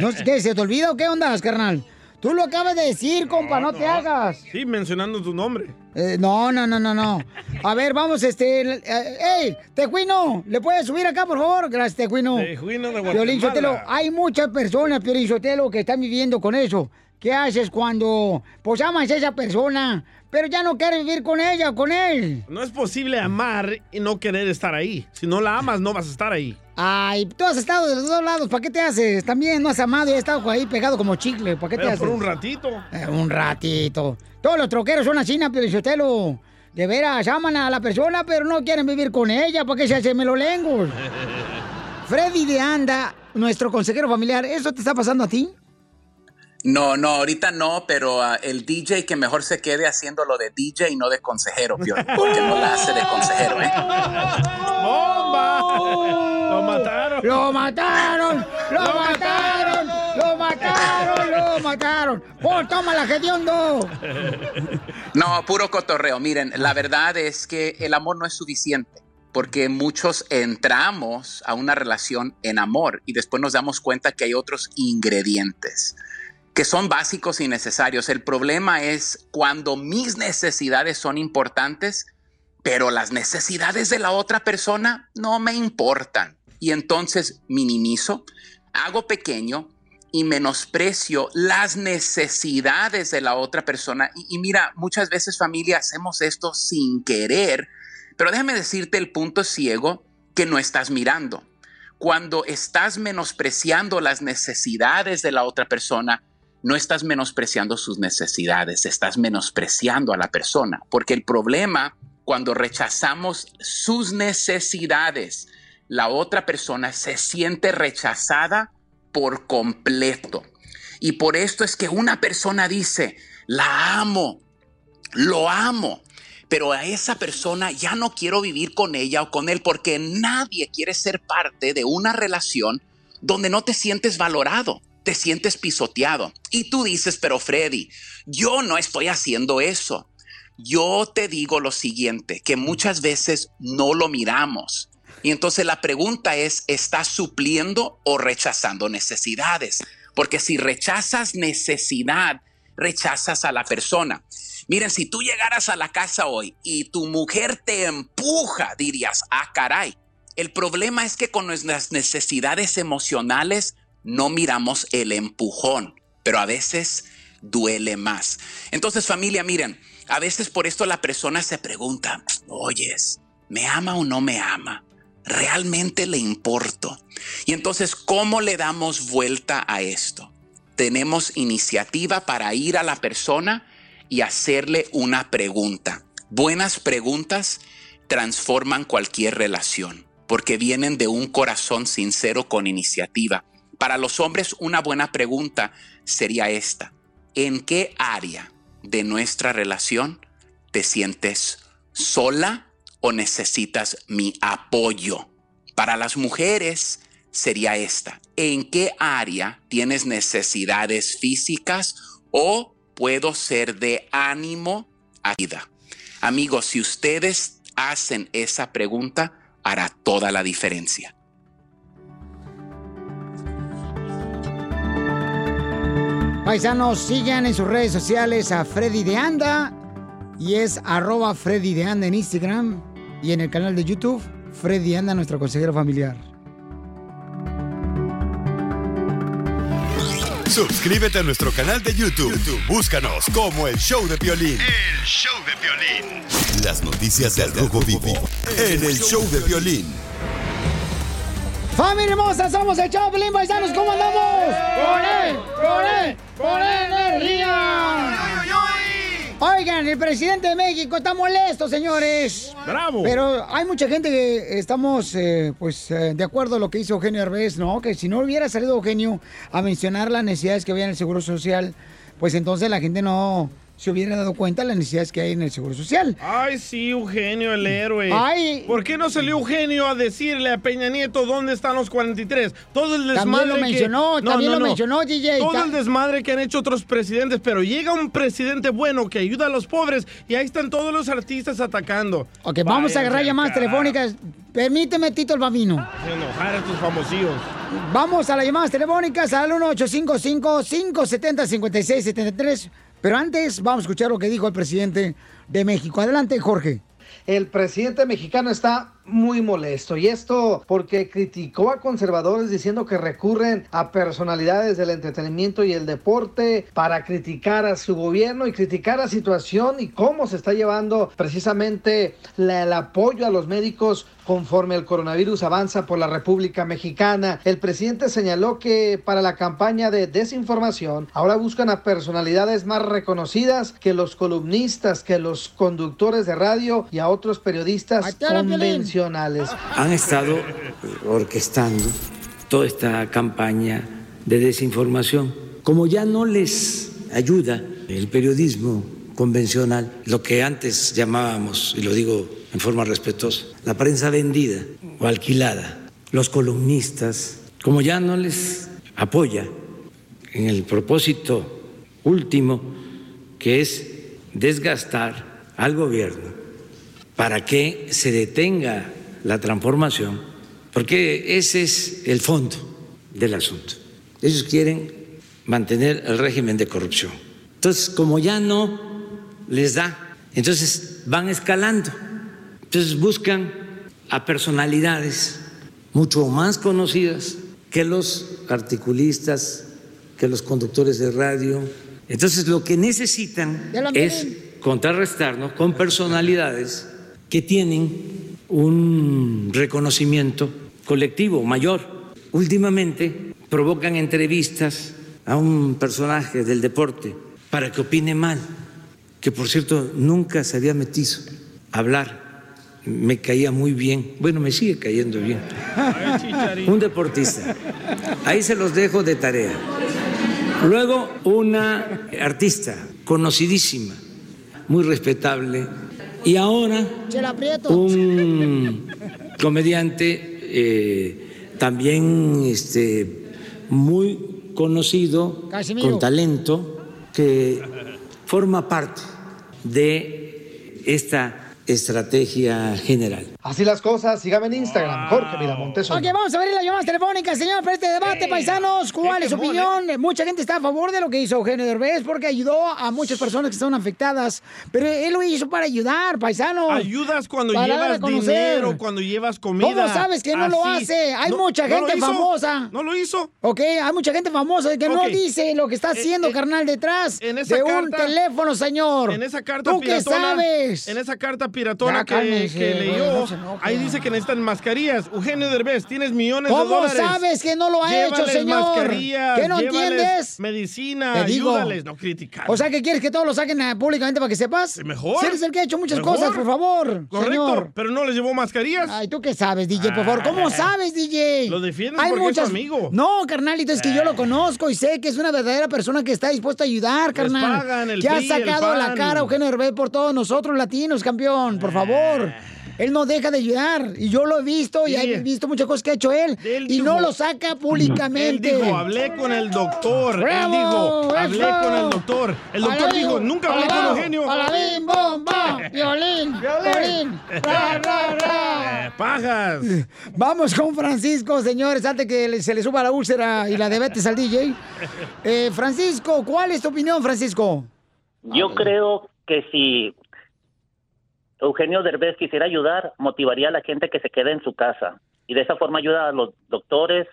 No, ¿Qué, ¿Se te olvida o qué onda, carnal? Tú lo acabas de decir, compa, no, te hagas. Sí, mencionando tu nombre. Eh, no, no, no, no, no. A ver, vamos, este... eh, ¡Ey! Tecuino! ¿Le puedes subir acá, por favor? Gracias, Tecuino. Tecuino de Piolín Sotelo, Guatemala. hay muchas personas, Piolín Sotelo, que están viviendo con eso. ¿Qué haces cuando, pues, amas a esa persona, pero ya no quieres vivir con ella o con él? No es posible amar y no querer estar ahí. Si no la amas, no vas a estar ahí. Ay, tú has estado de los dos lados, ¿para qué te haces? También no has amado y has estado ahí pegado como chicle, ¿para qué te Pero haces? por un ratito. Eh, un ratito. Todos los troqueros son así, Piolichotelo. De veras, aman a la persona, pero no quieren vivir con ella, ¿para qué se hacen melolengos? Freddy de Anda, nuestro consejero familiar, ¿eso te está pasando a ti? No, no, ahorita no, pero ah, el DJ que mejor se quede haciendo lo de DJ y no de consejero, Piolín, porque no la hace de consejero, ¿eh? ¡Bomba! ¡Lo mataron! ¡Lo mataron! ¡Lo mataron! ¡Lo mataron! ¡Lo mataron! ¡Oh, toma la hediondo! No, puro cotorreo. Miren, la verdad es que el amor no es suficiente. Porque muchos entramos a una relación en amor y después nos damos cuenta que hay otros ingredientes que son básicos y necesarios. El problema es cuando mis necesidades son importantes, pero las necesidades de la otra persona no me importan. Y entonces minimizo, hago pequeño y menosprecio las necesidades de la otra persona. Y, y mira, muchas veces familia hacemos esto sin querer, pero déjame decirte el punto ciego que no estás mirando. Cuando estás menospreciando las necesidades de la otra persona, no estás menospreciando sus necesidades, estás menospreciando a la persona, porque el problema cuando rechazamos sus necesidades, la otra persona se siente rechazada por completo. Y por esto es que una persona dice, la amo, lo amo, pero a esa persona ya no quiero vivir con ella o con él porque nadie quiere ser parte de una relación donde no te sientes valorado, te sientes pisoteado. Y tú dices, pero Freddy, yo no estoy haciendo eso. Yo te digo lo siguiente, que muchas veces no lo miramos. Y entonces la pregunta es, ¿estás supliendo o rechazando necesidades? Porque si rechazas necesidad, rechazas a la persona. Miren, si tú llegaras a la casa hoy y tu mujer te empuja, dirías, ah, caray. El problema es que con nuestras necesidades emocionales no miramos el empujón, pero a veces duele más. Entonces, familia, miren, a veces por esto la persona se pregunta, oyes, ¿me ama o no me ama? ¿Realmente le importo? Y entonces, ¿cómo le damos vuelta a esto? Tenemos iniciativa para ir a la persona y hacerle una pregunta. Buenas preguntas transforman cualquier relación, porque vienen de un corazón sincero con iniciativa. Para los hombres, una buena pregunta sería esta. ¿En qué área de nuestra relación te sientes sola o necesitas mi apoyo? Para las mujeres sería esta. ¿En qué área tienes necesidades físicas o puedo ser de ánimo a vida? Amigos, si ustedes hacen esa pregunta, hará toda la diferencia. Paisanos, sigan en sus redes sociales a Freddy de Anda y es arroba Freddy de Anda en Instagram y en el canal de YouTube Freddy de Anda, nuestro consejero familiar. Suscríbete a nuestro canal de YouTube. YouTube, Búscanos como el Show de Violín. El show de violín. Las noticias del Rojo Vivo en el Show de Violín. ¡Familia hermosa! Somos el Choplin Paisanos, ¿cómo andamos? ¡Con él! ¡Con él! ¡Con energía! Oigan, el presidente de México está molesto, señores. ¡Bravo! Pero hay mucha gente que estamos, eh, pues, eh, de acuerdo a lo que hizo Eugenio Herbés, ¿no? Que si no hubiera salido Eugenio a mencionar las necesidades que había en el Seguro Social, pues entonces la gente no se hubiera dado cuenta de las necesidades que hay en el Seguro Social. Ay, sí, Eugenio, el héroe. Ay. ¿Por qué no salió Eugenio a decirle a Peña Nieto dónde están los 43? Todo el desmadre También lo que- mencionó, No, también no, lo mencionó, DJ. Todo el desmadre que han hecho otros presidentes, pero llega un presidente bueno que ayuda a los pobres y ahí están todos los artistas atacando. Ok, vamos a agarrar llamadas telefónicas. Permíteme, Tito el Bambino. De enojar a estos famosillos. Vamos a las llamadas telefónicas al 1855-570-5673. Pero antes vamos a escuchar lo que dijo el presidente de México. Adelante, Jorge. El presidente mexicano está muy molesto. Y esto porque criticó a conservadores diciendo que recurren a personalidades del entretenimiento y el deporte para criticar a su gobierno y criticar la situación y cómo se está llevando precisamente la- el apoyo a los médicos conforme el coronavirus avanza por la República Mexicana. El presidente señaló que para la campaña de desinformación ahora buscan a personalidades más reconocidas que los columnistas, que los conductores de radio y a otros periodistas está han estado orquestando toda esta campaña de desinformación. Como ya no les ayuda el periodismo convencional, lo que antes llamábamos, y lo digo en forma respetuosa, la prensa vendida o alquilada, los columnistas, como ya no les apoya en el propósito último, que es desgastar al gobierno para que se detenga la transformación, porque ese es el fondo del asunto. Ellos quieren mantener el régimen de corrupción. Entonces, como ya no les da, entonces van escalando. Entonces buscan a personalidades mucho más conocidas que los articulistas, que los conductores de radio. Entonces lo que necesitan es contrarrestarnos con personalidades que tienen un reconocimiento colectivo mayor. Últimamente provocan entrevistas a un personaje del deporte para que opine mal, que por cierto nunca se había metido hablar. Me caía muy bien, bueno, me sigue cayendo bien. Un deportista. Ahí se los dejo de tarea. Luego una artista conocidísima, muy respetable. Y ahora un comediante eh, también este, muy conocido, Casimiro. con talento, que forma parte de esta estrategia general. Así las cosas, sígame en Instagram, Jorge Miramontes. Ok, vamos a ver las llamadas telefónicas, señor, para este debate, paisanos. ¿Cuál es su opinión? Mucha gente está a favor de lo que hizo Eugenio Derbez porque ayudó a muchas personas que están afectadas. Pero él lo hizo para ayudar, paisanos. Ayudas cuando llevas dinero, cuando llevas comida. ¿Cómo sabes que no lo hace? Hay No- mucha gente famosa. No lo hizo. Ok, hay mucha gente famosa que no dice lo que está haciendo, carnal, detrás en esa de un teléfono, señor. En esa carta ¿Tú qué piratona, sabes? En esa carta piratona Ya, que, cálmese, que leyó, no se enoje. ahí dice que necesitan mascarillas. Eugenio Derbez, tienes millones de ¿Cómo dólares. sabes que no lo ha hecho, señor? mascarillas, ¿Qué no entiendes? Medicina, ayúdales, no criticar. O sea, que quieres que todos lo saquen eh, públicamente para que sepas? Mejor. Si eres el que ha hecho muchas Mejor. cosas, por favor. Correcto, señor. pero no les llevó mascarillas. Ay, ¿tú qué sabes, DJ? Por favor, ¿cómo Ah. sabes, DJ? Lo defiendes porque es tu amigo. No, carnalito, es que yo lo conozco y sé que es una verdadera persona que está dispuesta a ayudar, carnal. pagan el que ha PRI, el sacado la cara Eugenio Derbez por todos nosotros, latinos, campeón, por favor. Él no deja de ayudar y yo lo he visto y Sí. he visto muchas cosas que ha hecho él, y no lo saca públicamente. Él dijo, hablé con el doctor. ¡Bravo! Él dijo, hablé ¡Eso! con el doctor. El doctor Alabín, dijo, nunca hablé con Eugenio. alabín, bomba, violín, violín, ra, ra, ra. Eh, pajas. Vamos con Francisco, señores, antes que se le suba la úlcera y la diabetes al DJ. Eh, Francisco, ¿cuál es tu opinión, Francisco? Yo creo que si Eugenio Derbez quisiera ayudar, motivaría a la gente que se quede en su casa. Y de esa forma ayuda a los doctores,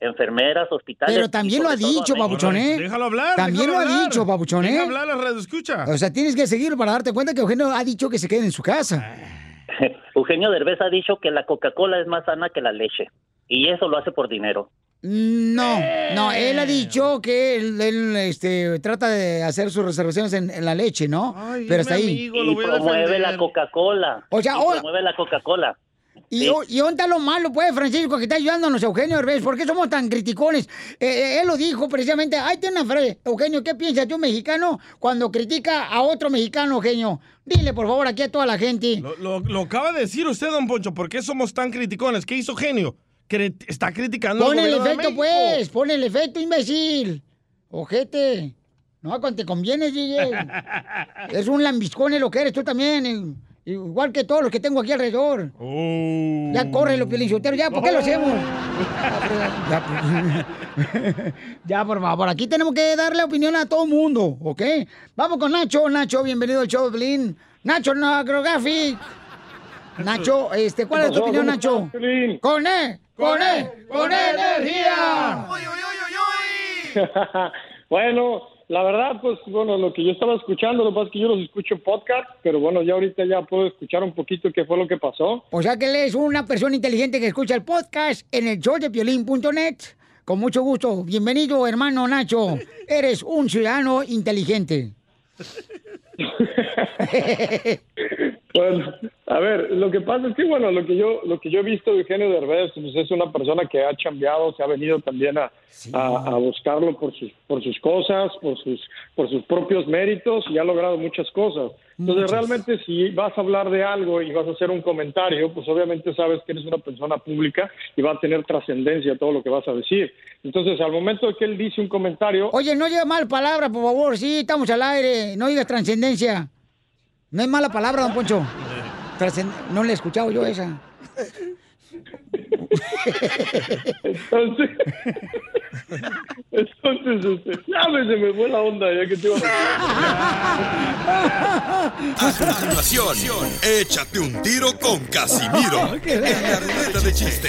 enfermeras, hospitales. Pero también lo ha dicho. Babuchón, ¿eh? Déjalo hablar. También déjalo lo ha dicho, Babuchón, ¿eh? Hablar a la radio escucha. O sea, tienes que seguirlo para darte cuenta que Eugenio ha dicho que se queden en su casa. Eugenio Derbez ha dicho que la Coca-Cola es más sana que la leche. Y eso lo hace por dinero. No, no, él ha dicho que él, él, este, trata de hacer sus reservaciones en, en la leche, ¿no? Pero hasta ahí. y promueve la Coca-Cola. O sea, Y promueve la Coca-Cola. ¿Y, Sí. ¿Y está lo malo, pues, Francisco, que está ayudándonos Eugenio Derbez? ¿Por qué somos tan criticones? Eh, eh, él lo dijo precisamente. Ahí tiene una frase. Eugenio, ¿qué piensas de un mexicano cuando critica a otro mexicano, Eugenio? Dile, por favor, aquí a toda la gente. Lo, lo- lo acaba de decir usted, don Poncho. ¿Por qué somos tan criticones? ¿Qué hizo Genio? Está criticando Pon el efecto, pues. Pon el efecto, imbécil. Ojete. No, cuando te conviene, DJ. es un lambiscone lo que eres tú también. Igual que todos los que tengo aquí alrededor. Oh. Ya corre los pilinchoteros, ya, ¿por qué lo hacemos? Ya, pues. ya, por favor, aquí tenemos que darle opinión a todo mundo, ¿ok? Vamos con Nacho, Nacho, bienvenido al show de Pelín. Nacho Nagrographic. Nacho, este, ¿cuál es tu opinión, Nacho? Con E, con E, con E energía. bueno, la verdad, pues bueno, lo que yo estaba escuchando, lo que pasa es que yo los escucho en podcast, pero bueno, ya ahorita ya puedo escuchar un poquito qué fue lo que pasó. O sea que él es una persona inteligente que escucha el podcast en el showdepiolín.net. Con mucho gusto. Bienvenido, hermano Nacho. Eres un ciudadano inteligente. Bueno, a ver, lo que pasa es que bueno, lo que yo lo que yo he visto de Eugenio Derbez, pues es una persona que ha cambiado, se ha venido también a, a, a buscarlo por sus por sus cosas, por sus por sus propios méritos y ha logrado muchas cosas. Entonces, Muchas. realmente si vas a hablar de algo y vas a hacer un comentario, pues obviamente sabes que eres una persona pública y va a tener trascendencia todo lo que vas a decir. Entonces, al momento de que él dice un comentario, Oye, no digas mal palabra, por favor. Sí, estamos al aire. No digas trascendencia. No es mala palabra, don Poncho. Trascend- No le he escuchado yo esa. Entonces, entonces este, ya me, se me fue la onda, ya que te iba a A continuación, échate un tiro con Casimiro en la ruleta de chiste.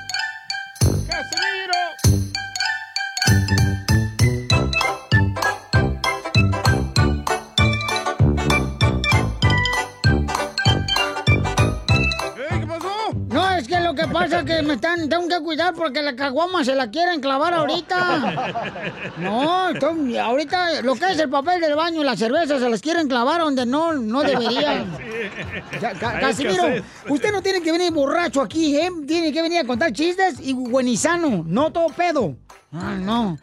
Que me están, tengo que cuidar porque la caguama se la quieren clavar ahorita. No, ahorita lo que es el papel del baño y la cerveza se las quieren clavar donde no, no deberían. Ya, Ca- Hay Casimiro, usted no tiene que venir borracho aquí, ¿eh? Tiene que venir a contar chistes y buenizano, no todo pedo. Ah, no.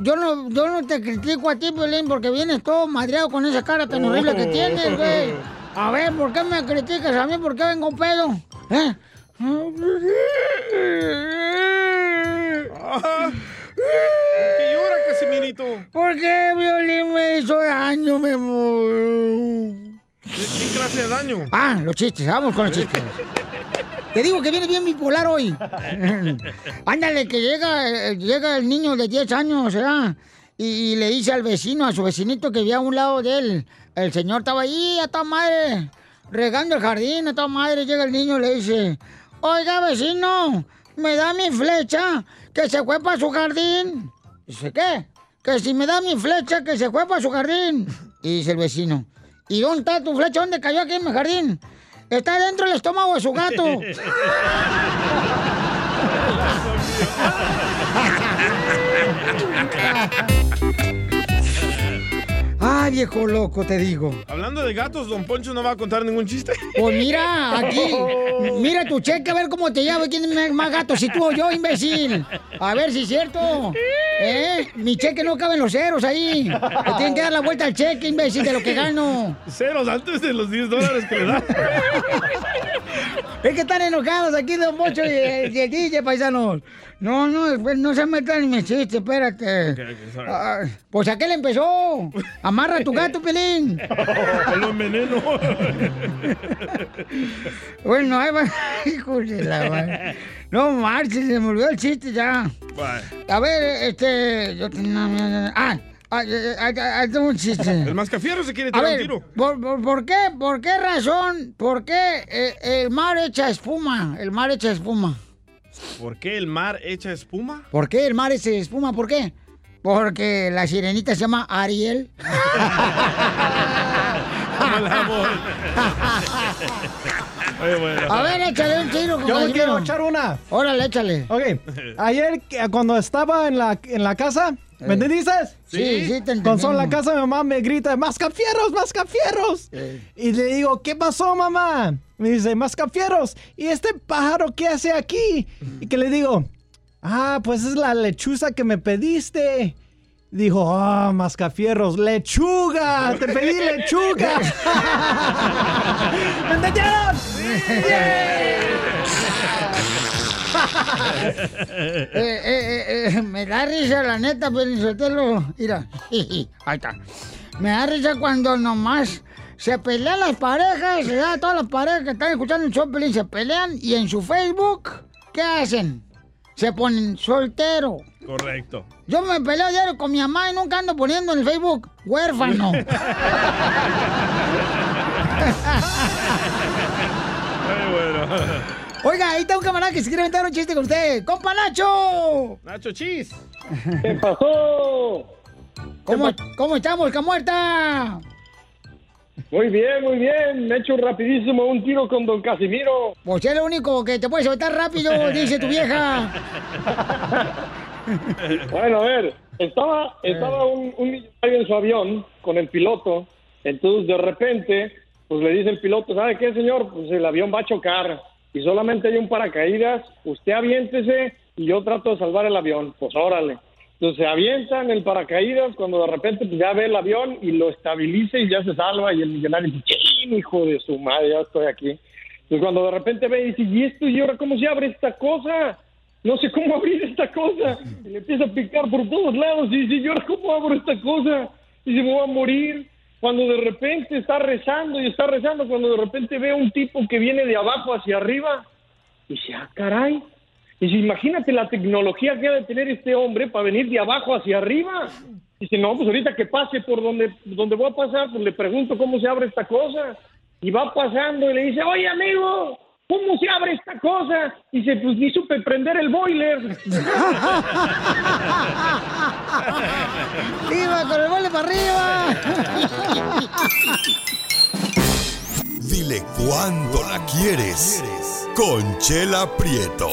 Yo no, yo no te critico a ti, Violín, porque vienes todo madreado con esa cara tan horrible que tienes, güey. A ver, ¿por qué me criticas a mí? ¿Por qué vengo pedo? ¿Eh? ¿Qué llora, Casimirito? ¿Por qué Violín me hizo daño, mi amor? ¿Qué clase de daño? Ah, los chistes, vamos con los chistes. Te digo que viene bien bipolar hoy. Ándale, que llega, eh, llega el niño de 10 años, ¿verdad? Y, y le dice al vecino, a su vecinito que vivía a un lado de él. El señor estaba ahí, a toda madre, regando el jardín, a toda madre. Llega el niño y le dice, oiga, vecino, ¿me da mi flecha que se fue para su jardín? Dice, ¿qué? Que si me da mi flecha que se fue para su jardín. Y dice el vecino, ¿y dónde está tu flecha? ¿Dónde cayó aquí en mi jardín? Está dentro del estómago de su gato. Ay, viejo loco, te digo. Hablando de gatos, don Poncho no va a contar ningún chiste. Pues mira, aquí, mira tu cheque, a ver cómo te llama, quién es más gato, si tú o yo, imbécil. A ver si es cierto. ¿Eh? Mi cheque no cabe en los ceros ahí. Te tienen que dar la vuelta al cheque, imbécil, de lo que gano. Ceros antes de los 10 dólares que le dan. Es que están enojados aquí Don Mocho y el, y el DJ, paisanos. No, no, después no se metan en mi chiste, espérate. Ah, pues aquel empezó. Amarra a tu gato, Pelín. Lo enveneno. Bueno, ahí va. Hijo de la madre. No marches, se me olvidó el chiste ya. A ver, este. Yo tenía. Ah, ah, eh, ah, ah, tengo un chiste. El mascafierro se quiere A tirar un ver, tiro. ¿por, por, por qué, ¿por qué razón, por qué eh, el mar echa espuma? El mar echa espuma. ¿Por qué el mar echa espuma? ¿Por qué el mar echa espuma? ¿Por qué? Porque la sirenita se llama Ariel. A ver, échale un tiro. Yo compañero. quiero echar una. Órale, échale. Ok, ayer que- cuando estaba en la, en la casa, ¿me entendiste? Sí, sí, te Cuando son en la casa, mi mamá me grita, ¡Mascafierros, mascafierros! Y le digo, ¿qué pasó, mamá? Me dice, ¡Mascafierros! ¿Y este pájaro qué hace aquí? Y que le digo, ah, pues es la lechuza que me pediste. Dijo, ah, mascafierros, lechuga, te pedí lechuga. ¿Me entendieron? Eh, eh, eh, me da risa, la neta, Pelizotelo. Mira, ahí está. Me da risa cuando nomás se pelean las parejas, ¿verdad? Todas las parejas que están escuchando el show, se pelean y en su Facebook, ¿qué hacen? Se ponen soltero. Correcto. Yo me peleo diario con mi mamá y nunca ando poniendo en el Facebook huérfano. Muy bueno. Oiga, ahí está un camarada que se quiere inventar un chiste con usted. ¡Compa Nacho! Nacho Cheese. ¿Qué pasó? ¿Cómo, ¿Cómo estamos, Camuerta? Muy bien, muy bien. Me echo rapidísimo un tiro con don Casimiro. Pues es lo único que te puede soltar rápido, dice tu vieja. Bueno, a ver, estaba, estaba un, un millonario en su avión con el piloto, entonces de repente, pues le dice el piloto, ¿sabe qué, señor? Pues el avión va a chocar y solamente hay un paracaídas, usted aviéntese y yo trato de salvar el avión. Pues órale. Entonces se avienta en el paracaídas cuando de repente pues, ya ve el avión y lo estabiliza y ya se salva y el millonario dice, "Chin, hijo de su madre, ya estoy aquí. Entonces cuando de repente ve y dice, ¿y esto? ¿Y ahora cómo se abre esta cosa? no sé cómo abrir esta cosa. Y le empieza a picar por todos lados. Y dice, ¿y ahora cómo abro esta cosa? Y se me va a morir. Cuando de repente está rezando y está rezando, cuando de repente ve un tipo que viene de abajo hacia arriba, y dice, ah, caray. Y dice, imagínate la tecnología que ha de tener este hombre para venir de abajo hacia arriba. Dice, no, pues ahorita que pase por donde, donde voy a pasar, pues le pregunto cómo se abre esta cosa. Y va pasando y le dice, oye, amigo, ¿cómo se abre esta cosa? Dice, pues ni supe prender el boiler. ¡Viva con el vole para arriba! Dile cuándo la quieres. Conchela Prieto.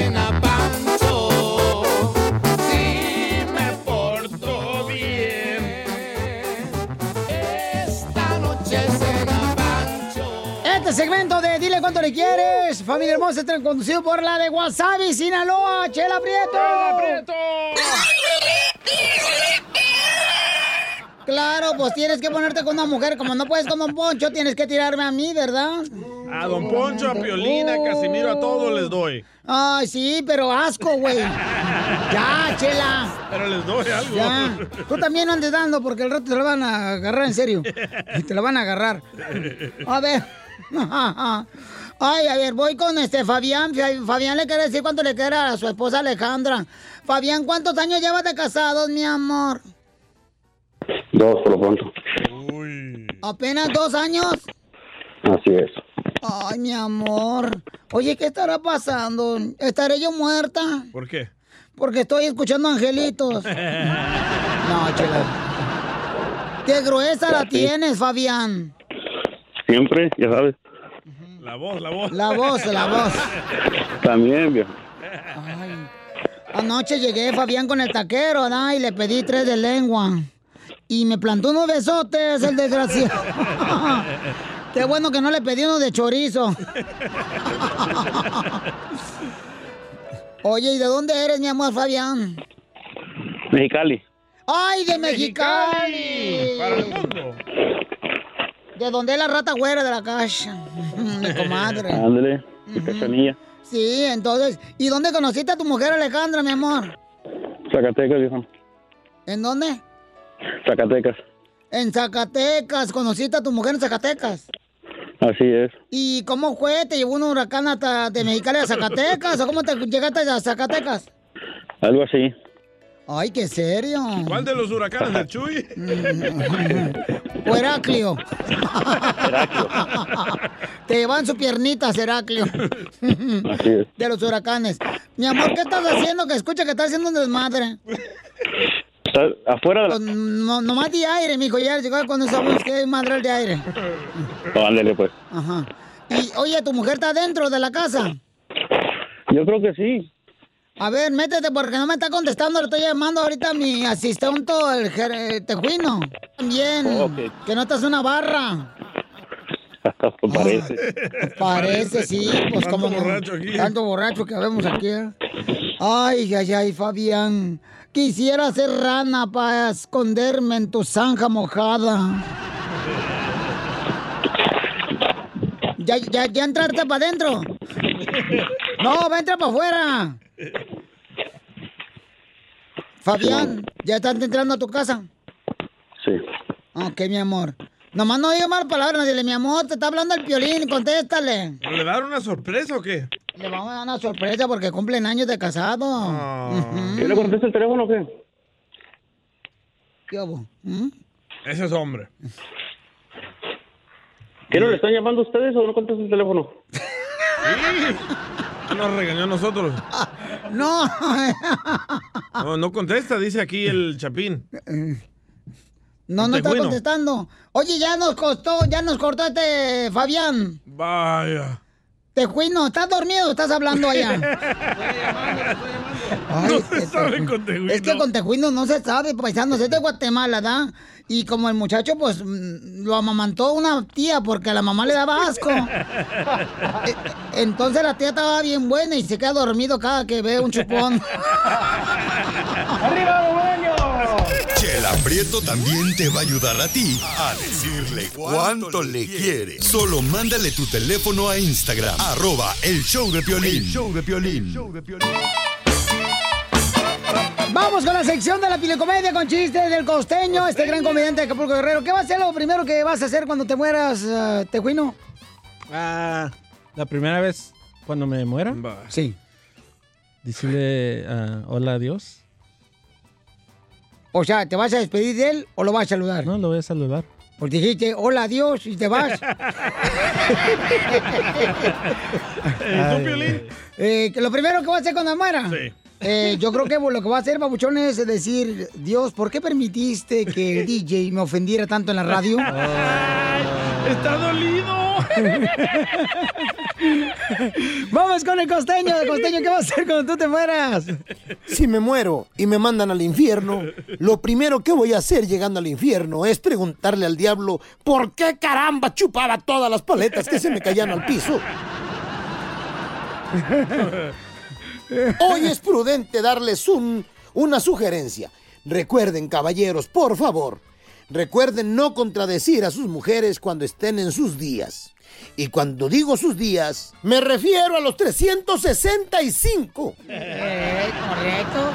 cuánto le quieres, familia hermosa, está conducido por la de Wasabi, Sinaloa, Chela Prieto. ¡Chela Prieto! Claro, pues tienes que ponerte con una mujer. Como no puedes con Don Poncho, tienes que tirarme a mí, ¿verdad? A Don Poncho, a Piolina, a Casimiro, a todos les doy. Ay, sí, pero asco, güey. Ya, chela. Pero les doy algo. Ya. Tú también no andes dando porque el rato te lo van a agarrar en serio. Y te lo van a agarrar. A ver. Ay, a ver, voy con este Fabián. Fa- Fabián le quiere decir cuánto le quiere a su esposa Alejandra. Fabián, ¿cuántos años llevas de casados, mi amor? Dos por lo pronto. ¿Apenas dos años? Así es. Ay, mi amor. Oye, ¿qué estará pasando? ¿Estaré yo muerta? ¿Por qué? Porque estoy escuchando angelitos. No, chela. Qué gruesa la tienes, Fabián. Siempre, ya sabes. La voz, la voz. La voz, la voz. También, viejo. Anoche llegué, Fabián, con el taquero, ¿verdad? Y le pedí tres de lengua. Y me plantó unos besotes, el desgraciado. Qué bueno que no le pedí uno de chorizo. Oye, ¿y de dónde eres, mi amor, Fabián? Mexicali. ¡Ay, de Mexicali! Para el mundo. De donde es la rata güera de la casa. Mi comadre. Ándale, mi cachanilla. Sí, entonces, ¿y dónde conociste a tu mujer Alejandra, mi amor? Zacatecas, viejo. ¿En dónde? Zacatecas. En Zacatecas, conociste a tu mujer en Zacatecas. Así es. ¿Y cómo fue? ¿Te llevó un huracán hasta de Mexicali a Zacatecas? ¿O cómo te llegaste a Zacatecas? Algo así. Ay, qué serio. ¿Cuál de los huracanes del Chuy? O Heraclio. Te llevan su piernita, Heraclio. Así es. De los huracanes. Mi amor, ¿qué estás haciendo? Que escucha que estás haciendo un desmadre. Está afuera de la... Pues, no, nomás de aire, mijo. Ya llegó cuando sabemos que hay madral de aire. Ándale, pues. Ajá. Y, oye, ¿tu mujer está dentro de la casa? Yo creo que sí. A ver, métete porque no me está contestando. Le estoy llamando ahorita a mi asistente, el ger- eh, tejuino. También. Oh. Que no estás una barra. Pues Parece. Parece, sí. Pues Tanto como borracho aquí. Tanto borracho que vemos aquí. ¿eh? Ay, ay, ay, Fabián. Quisiera ser rana para esconderme en tu zanja mojada. ¿Ya, ya, ya entraste para adentro? No, va a entrar para afuera. Fabián, ¿ya estás entrando a tu casa? Sí. Ok, mi amor. Nomás no diga malas palabras, dile, mi amor, te está hablando el piolín, contéstale. ¿Le va a dar una sorpresa o qué? Le vamos a dar una sorpresa porque cumplen años de casado. ¿Qué le contesta el teléfono o qué? ¿Qué hubo? ¿Mm? Ese es hombre. ¿Qué no le están llamando a ustedes o no contesta el teléfono? Sí. Nos regañó a nosotros. No. No, no contesta, dice aquí el Chapín. No, no está contestando. Oye, ya nos costó, ya nos cortó este Fabián. Vaya. Tejuino, ¿estás dormido o estás hablando allá? Ay, No este se sabe Tejuino. con Tejuino. Es que con Tejuino no se sabe, paisanos, es de Guatemala, ¿da? Y como el muchacho, pues, mm, lo amamantó una tía porque a la mamá le daba asco. Eh, Entonces la tía estaba bien buena y se queda dormido cada que ve un chupón. ¡Arriba, Chela Prieto también te va a ayudar a ti a decirle cuánto le quiere. Solo mándale tu teléfono a Instagram, arroba el show de Piolín. show de Piolín. Vamos con la sección de la pilecomedia con chistes del costeño, este gran comediante de Acapulco Guerrero. ¿Qué va a ser lo primero que vas a hacer cuando te mueras, eh, Tejuino? Ah, la primera vez cuando me muera. Sí. Decirle ah, hola a Dios. O sea, ¿te vas a despedir de él o lo vas a saludar? No, lo voy a saludar. Pues dijiste, hola, adiós, y te vas. ¿Y tú, Piolín? Eh, que lo primero que voy a hacer cuando muera. Sí. Eh, yo creo que lo que voy a hacer, babuchón, es decir, Dios, ¿por qué permitiste que el DJ me ofendiera tanto en la radio? ¡Está dolido! Vamos con el costeño, el costeño, ¿qué vas a hacer cuando tú te mueras? Si me muero y me mandan al infierno, lo primero que voy a hacer llegando al infierno es preguntarle al diablo por qué caramba chupaba todas las paletas que se me caían al piso. Hoy es prudente darles un, una sugerencia. Recuerden, caballeros, por favor, Recuerden no contradecir a sus mujeres cuando estén en sus días. Y cuando digo sus días, me refiero a los 365. Eh, correcto.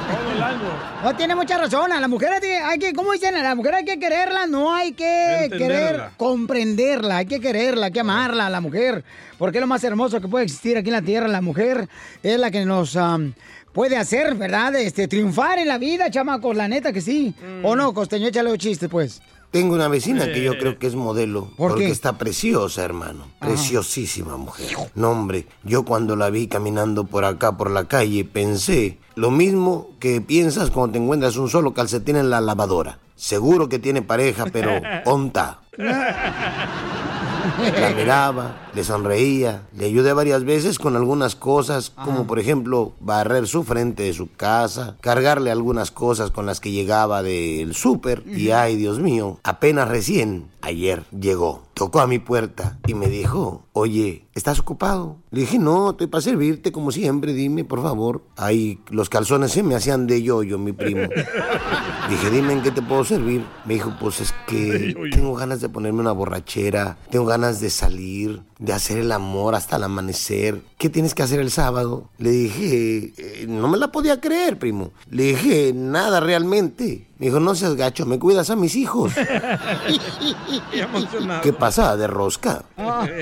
No tiene mucha razón. A la mujer hay que, ¿cómo dicen? A la mujer hay que quererla, no hay que Entenderla. querer comprenderla, hay que quererla, hay que amarla a la mujer. Porque es lo más hermoso que puede existir aquí en la tierra. La mujer es la que nos am, puede hacer, ¿verdad? Este, triunfar en la vida, chamacos, la neta que sí. ¿O no, costeño? Échale un chiste, pues. Tengo una vecina que yo creo que es modelo. ¿Por porque qué? está preciosa, hermano. Preciosísima mujer. No, hombre, yo cuando la vi caminando por acá, por la calle, pensé lo mismo que piensas cuando te encuentras un solo calcetín en la lavadora. Seguro que tiene pareja, pero onta. La miraba, le sonreía, le ayudé varias veces con algunas cosas, como por ejemplo barrer su frente de su casa, cargarle algunas cosas con las que llegaba del súper y ay Dios mío, apenas recién ayer llegó, tocó a mi puerta y me dijo, oye, ¿estás ocupado? Le dije, no, estoy para servirte como siempre, dime por favor. Ay, los calzones se me hacían de yoyo, mi primo. Dije, dime en qué te puedo servir. Me dijo, pues es que tengo ganas de ponerme una borrachera, tengo ganas de salir, de hacer el amor hasta el amanecer. ¿Qué tienes que hacer el sábado? Le dije, "Eh, no me la podía creer, primo. Le dije, nada realmente. Me dijo, no seas gacho, me cuidas a mis hijos. ¿Qué pasa de rosca?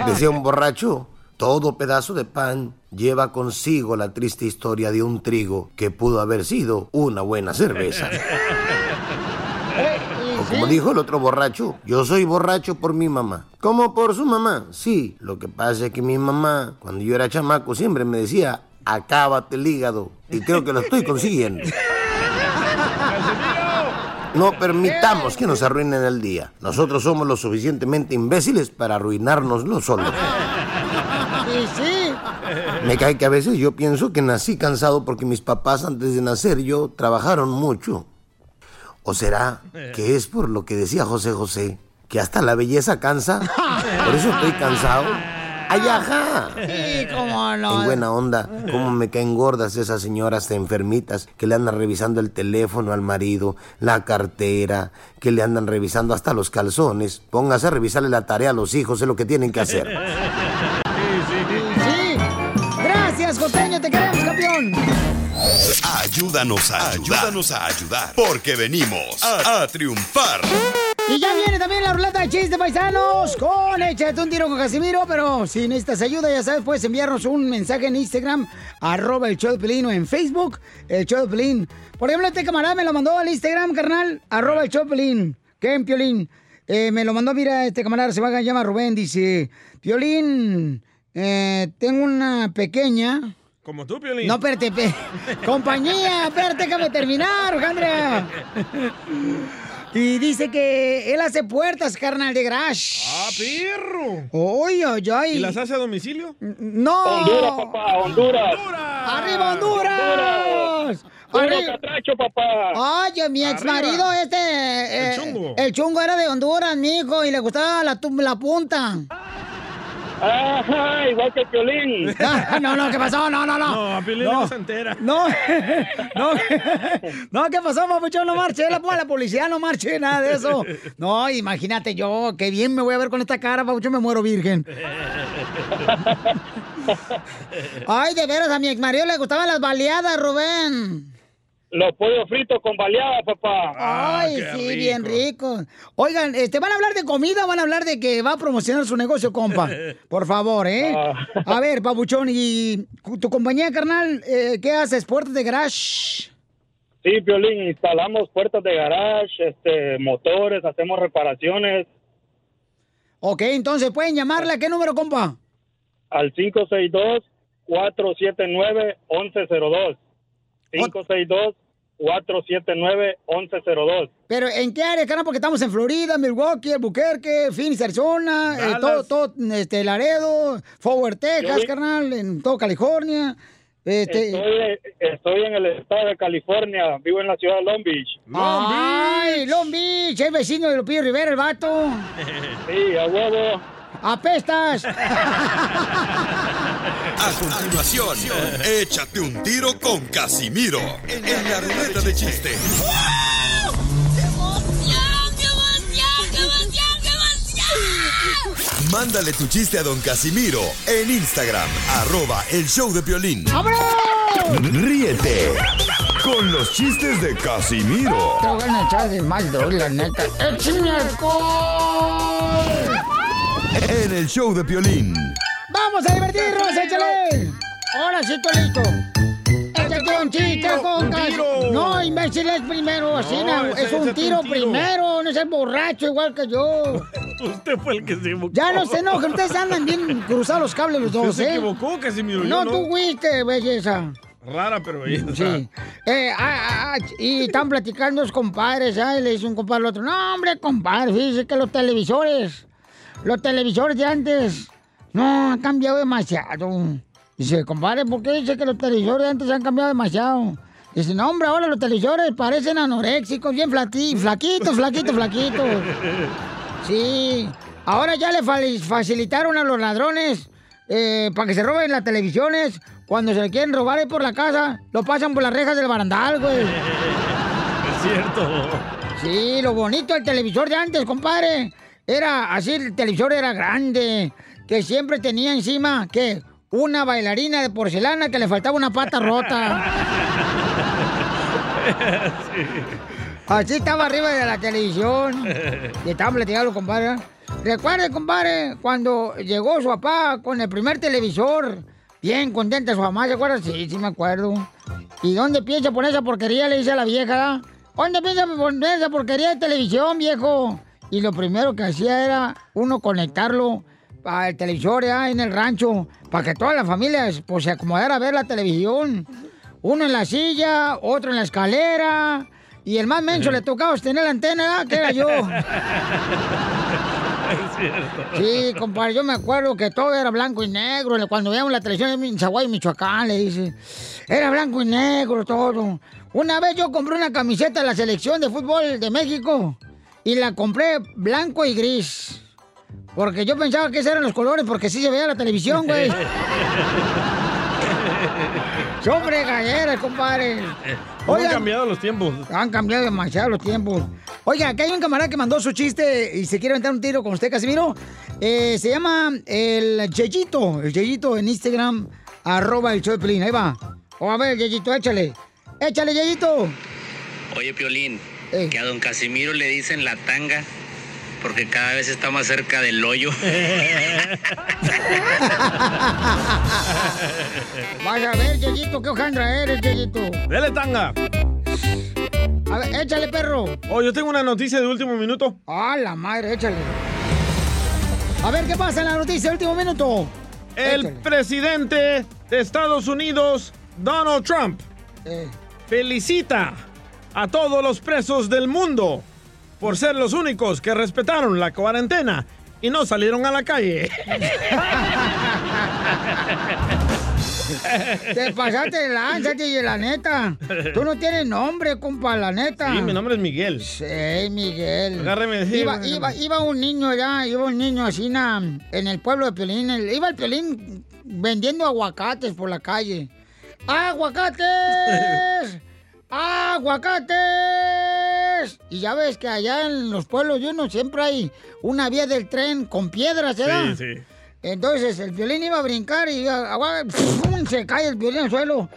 Decía un borracho, todo pedazo de pan lleva consigo la triste historia de un trigo que pudo haber sido una buena cerveza. Como dijo el otro borracho, yo soy borracho por mi mamá. ¿Cómo por su mamá? Sí, lo que pasa es que mi mamá, cuando yo era chamaco, siempre me decía, acábate el hígado. Y creo que lo estoy consiguiendo. No permitamos que nos arruinen el día. Nosotros somos lo suficientemente imbéciles para arruinárnoslo solos. Sí, sí. Me cae que a veces yo pienso que nací cansado porque mis papás antes de nacer yo trabajaron mucho. ¿O será que es por lo que decía José José, que hasta la belleza cansa? Por eso estoy cansado. ¡Ay, ajá! Sí, cómo no. En buena onda, cómo me caen gordas esas señoras enfermitas que le andan revisando el teléfono al marido, la cartera, que le andan revisando hasta los calzones. Póngase a revisarle la tarea a los hijos, es lo que tienen que hacer. Ayúdanos a ayudar. Ayúdanos a ayudar. Porque venimos a, a triunfar. Y ya viene también la ruleta de chistes paisanos con Échate un tiro con Casimiro, pero si necesitas ayuda, ya sabes, puedes enviarnos un mensaje en Instagram, arroba el show de Pelín, o en Facebook, el show de Pelín. Por ejemplo, este camarada me lo mandó al Instagram, carnal, arroba el show de Pelín. ¿Qué en Piolín? Eh, me lo mandó, mira, este camarada se va a llamar Rubén, dice, Piolín, eh, tengo una pequeña... Como tú, Piolín. No, espérate, pe- compañía, espérate, déjame terminar, Alejandra. Y dice que él hace puertas, carnal, de garage. ¡Ah, perro! ¡Ay, ay, ay! ¿Y las hace a domicilio? ¡No! Honduras, papá, Honduras. ¡Arriba, Honduras! Arri- catracho, papá. Oye, mi ex marido, este. eh, El chungo. El chungo era de Honduras, mijo, y le gustaba la, la punta. Ajá, igual que el violín. No, no, ¿qué pasó? No, no, no. No, a Piolín no se entera. No, no, no, ¿qué pasó, papuchón? No marche, la, la policía no marche, nada de eso. No, imagínate yo, qué bien me voy a ver con esta cara, papuchón, me muero virgen. Ay, de veras, a mi ex marido le gustaban las baleadas, Rubén. Los pollos fritos con baleada, papá. Ay, sí, bien rico. Oigan, este, ¿van a hablar de comida o van a hablar de que va a promocionar su negocio, compa? Por favor, ¿eh? A ver, papuchón, ¿y tu compañía, carnal, eh, qué haces? ¿Puertas de garage? Sí, Piolín, instalamos puertas de garage, este, motores, hacemos reparaciones Ok, entonces, ¿pueden llamarle a qué número, compa? al 562-479-1102. 562-479-1102. Pero, ¿en qué área, carnal? Porque estamos en Florida, Milwaukee, Albuquerque, Phoenix, Arizona, eh, todo, todo, este, Laredo, Forward, Texas, Yo- carnal, en todo California. Este, Estoy, estoy en el estado de California, vivo en la ciudad de Long Beach. ¡Ay, Long Beach! Es vecino de Lupillo Rivera, el vato. Sí, a huevo. ¡Apestas! A continuación, échate un tiro con Casimiro en la ruleta de chiste. Mándale tu chiste a don Casimiro en Instagram, arroba el show de violín. ¡Vámonos! Ríete con los chistes de Casimiro Te voy a echar de mal, la neta. ¡Échame alcohol! En el show de violín. ¡Vamos a divertirnos! ¡Échale! Ahora sí listo. Échate un chiste con Cas- No, imbécil, es primero, así, No, es un tiro un tiro. primero, no es el borracho igual que yo. Usted fue el que se equivocó. Ya no se enojen, ustedes andan bien cruzados los cables los Usted dos, se ¿eh? equivocó, Casimiro. No, yo tú fuiste, belleza. Rara, pero belleza. Sí. Eh, ah, ah, ah, y están platicando los compadres, ¿sabes? Le dice un compadre al otro, no, hombre, compadre, fíjese que los televisores, los televisores de antes, no, han cambiado demasiado. Dice, compadre, ¿por qué dice que los televisores de antes han cambiado demasiado? Dice, no, hombre, ahora los televisores parecen anoréxicos, bien flaquitos, flaquitos, flaquitos. Sí, ahora ya le fa- facilitaron a los ladrones eh, para que se roben las televisiones. Cuando se le quieren robar ahí por la casa, lo pasan por las rejas del barandal, güey. Es cierto. Sí, lo bonito del televisor de antes, compadre. Era así, el televisor era grande, que siempre tenía encima, ¿qué? Una bailarina de porcelana que le faltaba una pata rota. Así estaba arriba de la televisión. Y estaban platicando, compadre. Recuerde, compadre, cuando llegó su papá con el primer televisor, bien contenta su mamá, ¿se acuerda? Sí, sí me acuerdo. ¿Y dónde piensa poner esa porquería? Le dice a la vieja. ¿Dónde piensa poner esa porquería de televisión, viejo? Y lo primero que hacía era uno conectarlo al televisor ya en el rancho, para que toda la familia pues, se acomodara a ver la televisión. Uno en la silla, otro en la escalera. Y el más menso le tocaba tener la antena, que era yo. Es cierto. Sí, compadre, yo me acuerdo que todo era blanco y negro. Cuando veíamos la televisión en Zaguay, Michoacán, le dice. Era blanco y negro todo. Una vez yo compré una camiseta de la selección de fútbol de México y la compré blanco y gris. Porque yo pensaba que esos eran los colores porque sí se veía la televisión, güey. Son fregaderas, compadre. ¿Cómo han cambiado los tiempos? Han cambiado demasiado los tiempos. Oiga, aquí hay un camarada que mandó su chiste y se quiere aventar un tiro con usted, Casimiro. Eh, se llama el Yeyito. El Yeyito en Instagram, arroba el show de Pelín. Ahí va. O a ver, Yeyito, échale. Échale, Yeyito. Oye, Piolín, que a don Casimiro le dicen la tanga porque cada vez está más cerca del hoyo. Vas a ver, Yeyito, qué hojandra eres, Yeyito. Dele tanga. A ver, échale, perro. Oh, yo tengo una noticia de último minuto. Ah, la madre, échale. A ver, ¿qué pasa en la noticia de último minuto? El presidente de Estados Unidos, Donald Trump, Eh. felicita a todos los presos del mundo por ser los únicos que respetaron la cuarentena y no salieron a la calle. Te pasaste de lanza, DJ, la neta. Tú no tienes nombre, compa, la neta. Sí, mi nombre es Miguel. Sí, Miguel. Agárreme, sí, Iba, iba, iba un niño allá, iba un niño así na, en el pueblo de Piolín. el- iba el Piolín vendiendo aguacates por la calle. ¡Aguacates! ¡Aguacates! Y ya ves que allá en los pueblos de uno siempre hay una vía del tren con piedras, ¿verdad? Sí, sí. Entonces el violín iba a brincar y ¡pum! se cae el violín al suelo.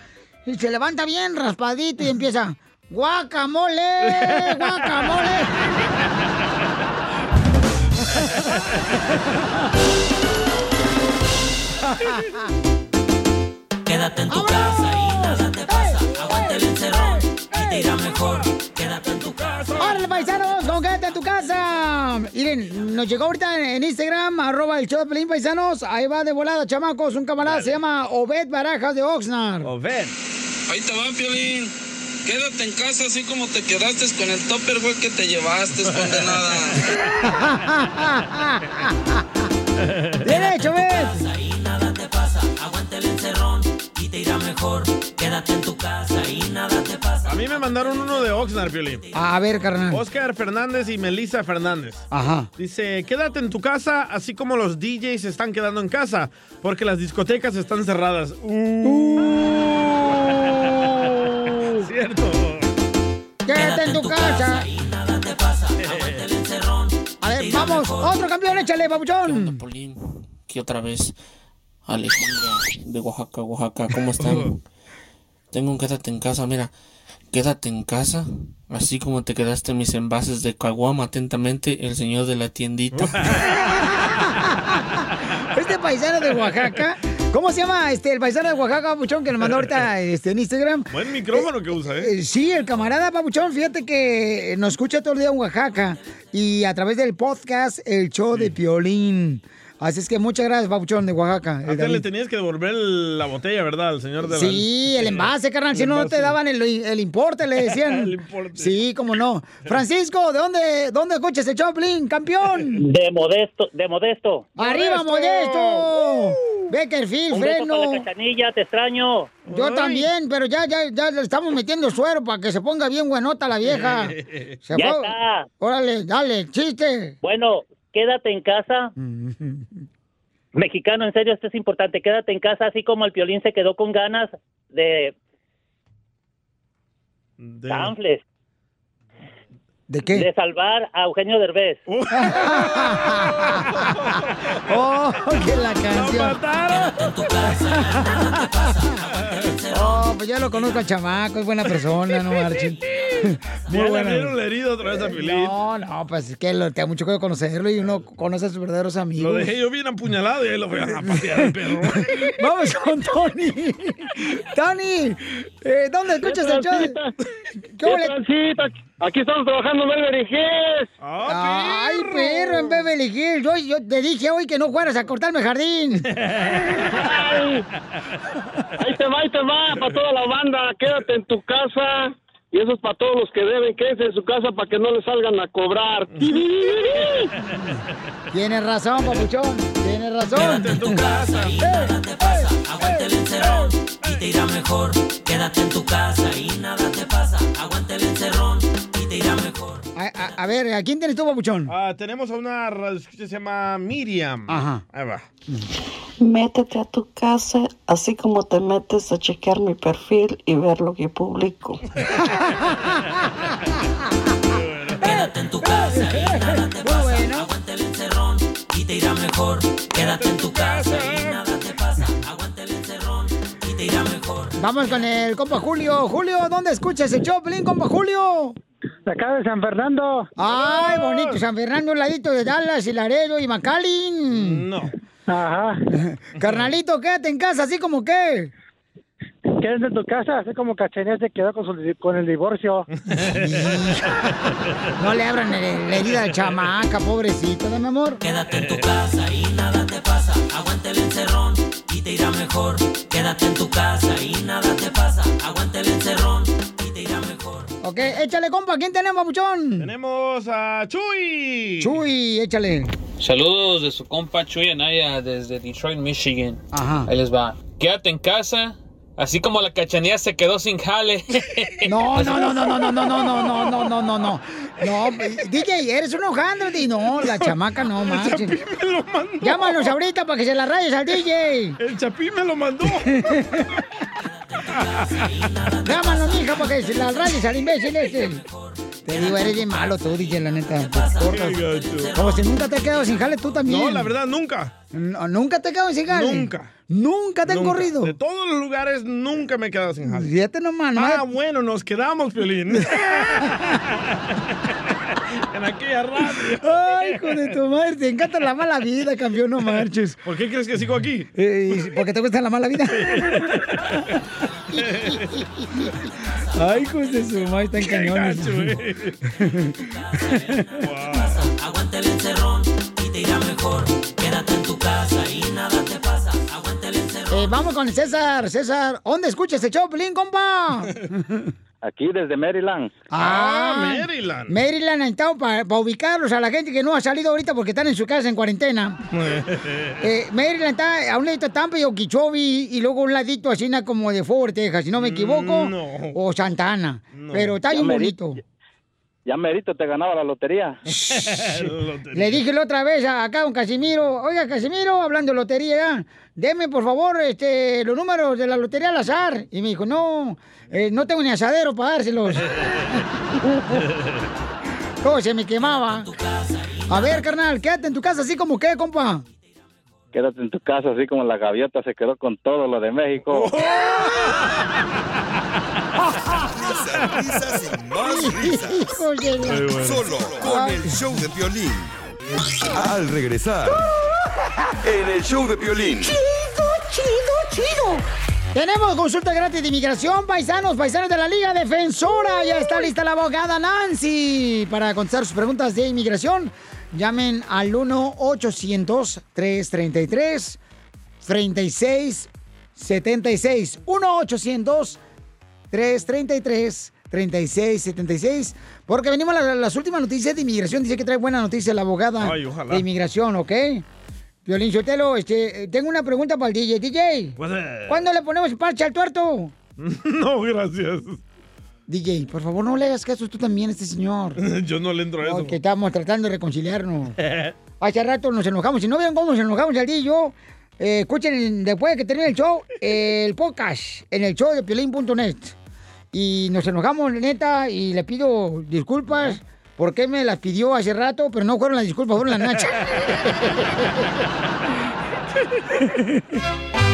Y se levanta bien raspadito y empieza. ¡Guacamole! ¡Guacamole! Quédate en tu casa y nada te te irá mejor. Quédate en tu casa. ¡Órale, paisanos! ¡Con quédate en tu casa! Miren, nos llegó ahorita en Instagram, arroba el show de Pelín, paisanos. Ahí va de volada, chamacos. Un camarada se llama Obed Barajas de Oxnard. Obed. Ahí te va, Piolín. Quédate en casa así como te quedaste con el topper, güey, que te llevaste, condenada. ¡Bien hecho, Obed! Te irá mejor. Quédate en tu casa y nada te pasa. A mí me mandaron uno de Oxnard, Piolín. A ver, carnal. Oscar Fernández y Melissa Fernández. Ajá. Dice, quédate en tu casa, así como los DJs se están quedando en casa, porque las discotecas están cerradas. Uh. Cierto. ¡Quédate en tu casa! A ver, vamos otro campeón, échale, papuchón. Aquí otra vez Alejandra de Oaxaca, Oaxaca. ¿Cómo están? Tengo un quédate en casa, mira. Quédate en casa, así como te quedaste en mis envases de caguama atentamente, el señor de la tiendita. Este paisano de Oaxaca, ¿cómo se llama este el paisano de Oaxaca, papuchón, que nos mandó ahorita este, en Instagram? Buen micrófono que usa, ¿eh? Eh, Sí, el camarada Papuchón, fíjate que nos escucha todo el día en Oaxaca y a través del podcast El Show de Piolín. Así es que muchas gracias, Papuchón de Oaxaca. Antes le tenías que devolver la botella, ¿verdad? Al señor de la... Sí, el envase, carnal. Si El no, no te envase. daban el, el importe, le decían. El importe. Sí, cómo no. Francisco, ¿de dónde, dónde escuchas el Choplin, campeón? De Modesto, de Modesto. ¡Arriba, Modesto! Beckerfield, Un beso freno. para la cachanilla, te extraño. Yo también, pero ya, ya, ya le estamos metiendo suero para que se ponga bien buenota la vieja. Se Ya fue- está. Órale, dale, chiste. Bueno, quédate en casa. Mexicano, en serio, esto es importante. Quédate en casa, así como el piolín se quedó con ganas de. Chanfles. ¿De qué? De salvar a Eugenio Derbez. ¡Oh, que la canción! Oh, pues ya lo conozco al chamaco, es buena persona, no marchen. Ya le abrieron la herida otra vez a Piolín. No, no, pues es que lo, te da mucho que conocerlo y uno conoce a sus verdaderos amigos. Lo dejé yo bien apuñalado y ahí lo fui a patear el perro. Vamos con Tony. Tony, eh, ¿dónde escuchas el show? ¿Qué transita? Aquí estamos trabajando en Beverly Hills. Ay, perro, en Beverly Hills. Yo, yo te dije hoy que no fueras a cortarme el jardín. Ay, ahí te va, ahí te va, para toda la banda. Quédate en tu casa. Y eso es para todos los que deben. Quédense en su casa para que no les salgan a cobrar. Tienes razón, papuchón. Tienes razón. Quédate en tu casa y nada te pasa. Aguante el encerrón y te irá mejor. Quédate en tu casa y nada te pasa. Aguante el encerrón y te irá mejor. A, a- a ver, ¿a quién tienes tú, papuchón? Ah, tenemos a una que se llama Miriam. Ajá. Ahí va. Métete a tu casa, así como te metes a chequear mi perfil y ver lo que publico. Quédate en tu casa y nada te pasa. Aguante el encerrón y te irá mejor. Quédate en tu casa y nada te pasa. Aguante el encerrón y te irá mejor. Vamos con el compa Julio. Julio, ¿dónde escuchas el Choplin, compa Julio? De acá de San Fernando. Ay, bonito, San Fernando, un ladito de Dallas y Laredo y McAllen. No. Ajá. Carnalito, quédate en casa, así como que. Quédate en tu casa, así como Cachanilla se quedó con, su- con el divorcio. No le abran la herida al chamaca, pobrecito, ¿no, mi amor? Quédate en tu casa y nada te pasa. Aguante el encerrón y te irá mejor. Quédate en tu casa y nada te pasa. Aguante el encerrón y te irá mejor. Ok, échale, compa, ¿quién tenemos, papuchón? Tenemos a Chuy. Chuy, échale. Saludos de su compa Chuy Anaya desde Detroit, Michigan. Ajá. Ahí les va. Quédate en casa, así como la cachanilla se quedó sin jale. No, no, no, no, no, no, no, no, no, no, no, no, no, no. No, DJ, eres un hojandrote. No, la chamaca no, manches. Llámanos ahorita para que se la rayes al DJ. El Chapín me lo mandó. Llámanos, mija, para que se la rayes al imbécil este. Te digo, eres bien malo tú, DJ, la neta. Como si nunca te has quedado sin jale tú también. No, la verdad, nunca. No, ¿Nunca te has quedado sin jale? Nunca. ¿Nunca te han Nunca. corrido? De todos los lugares nunca me he quedado sin jale. Fíjate nomás. Ah, bueno, nos quedamos, Piolín. en aquella radio. Ay, hijo de tu madre, te encanta la mala vida, campeón, no marches. ¿Por qué crees que sigo aquí? Eh, ¿Porque te gusta la mala vida? Ay, hijos de su madre, están cañones. Aguante el encerrón y te irá mejor. Eh, vamos con César. César, ¿dónde escuchas este Choplin, compa? Aquí desde Maryland. Ah, Maryland. Maryland, ahí está, para ubicarlos a la gente que no ha salido ahorita porque están en su casa en cuarentena. Eh, Maryland está a un ladito de Tampa y Okeechobee y luego un ladito así como de Fort Texas, si no me equivoco. Mm, no. O Santana. Pero está bien bonito. Ya merito te ganaba la lotería. Le dije la otra vez a, acá a un Casimiro, oiga Casimiro, hablando de lotería, deme por favor este, los números de la lotería al azar. Y me dijo, no, eh, no tengo ni asadero para dárselos. Todo se me quemaba. A ver, carnal, quédate en tu casa así como qué, compa. Quédate en tu casa, así como la gaviota se quedó con todo lo de México. Risas, risas y más risas. Solo con el show de Piolín. Al regresar, en el show de Piolín. Chido, chido, chido. Tenemos consulta gratis de inmigración, paisanos, paisanos de la Liga Defensora. Ya está lista la abogada Nancy para contestar sus preguntas de inmigración. Llamen al 1-800-333-3676. 1-800-333-3676. Porque venimos a la- las últimas noticias de inmigración. Dice que trae buena noticia la abogada Ay, de inmigración, ¿ok? Violín Sotelo, este, eh, tengo una pregunta para el DJ. DJ, ¿cuándo le ponemos parche al tuerto? No, gracias. DJ, por favor, no le hagas caso tú también a este señor. Yo no le entro a eso. Porque estamos tratando de reconciliarnos. Hace rato nos enojamos. Si no vieron cómo nos enojamos día y yo, eh, escuchen después de que termine el show, el podcast en el show de piolín.net. Y nos enojamos, neta, y le pido disculpas porque me las pidió hace rato, pero no fueron las disculpas, fueron las nachas.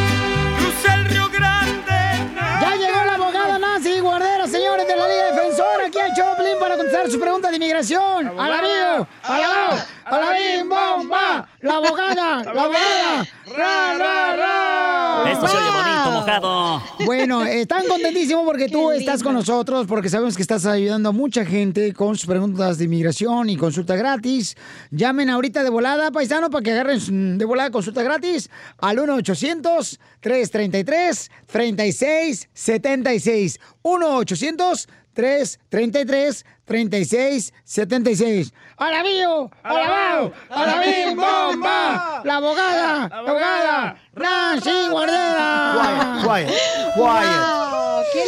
contestar su pregunta de inmigración. ¡A la bio! ¡A la bio! ¡A la bim, bomba! ¡La abogada! ¡La abogada! ¡Ra, ra, ra! Esto se oye bonito, mojado. Bueno, están contentísimos porque tú estás con nosotros, porque sabemos que estás ayudando a mucha gente con sus preguntas de inmigración y consulta gratis. Llamen ahorita de volada, paisano, para que agarren de volada consulta gratis al 1-800-333-3676. 1-800-333-3676. ¡A la bio! ¡A la bao! ¡A la bim, bomba! ¡La abogada! ¡La abogada! ¡Nancy Guardera! Quiet, quiet, ¡Wow! ¡Qué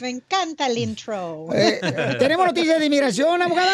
Me encanta el intro. Eh, ¿Tenemos noticias de inmigración, abogada?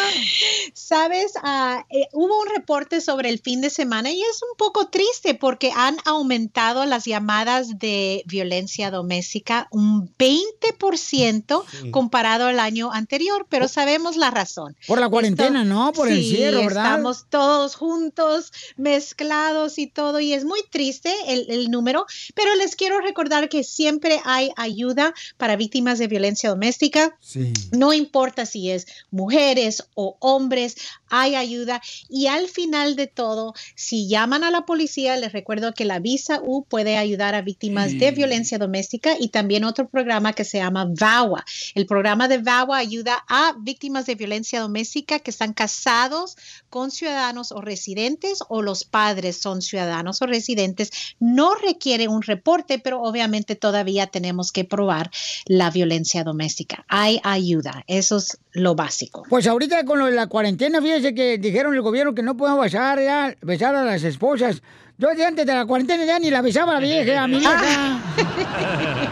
Sabes, Ah, eh, hubo un reporte sobre el fin de semana y es un poco triste porque han aumentado las llamadas de violencia doméstica un 20% Sí. comparado al año anterior, pero sabemos la razón. Por la cuarentena, ¿no? Por el Sí, encierro, ¿verdad? Estamos todos juntos, mezclados y todo, y es muy triste el, el número, pero les quiero recordar que siempre hay ayuda para víctimas de violencia doméstica. Sí. No importa si es mujeres o hombres, hay ayuda. Y al final de todo, si llaman a la policía, les recuerdo que la Visa U puede ayudar a víctimas de violencia doméstica y también otro programa que se llama VAWA. El programa de VAWA ayuda a víctimas de violencia doméstica que están casados con ciudadanos o residentes o los padres son ciudadanos o residentes. No requiere un reporte, pero obviamente todavía tenemos que probar la violencia doméstica. Hay ayuda. Eso es lo básico. Pues ahorita con lo de la cuarentena, fíjese que dijeron el gobierno que no podemos besar, ya, besar a las esposas. Yo antes de la cuarentena ya ni la besaba a la vieja, a mi vieja.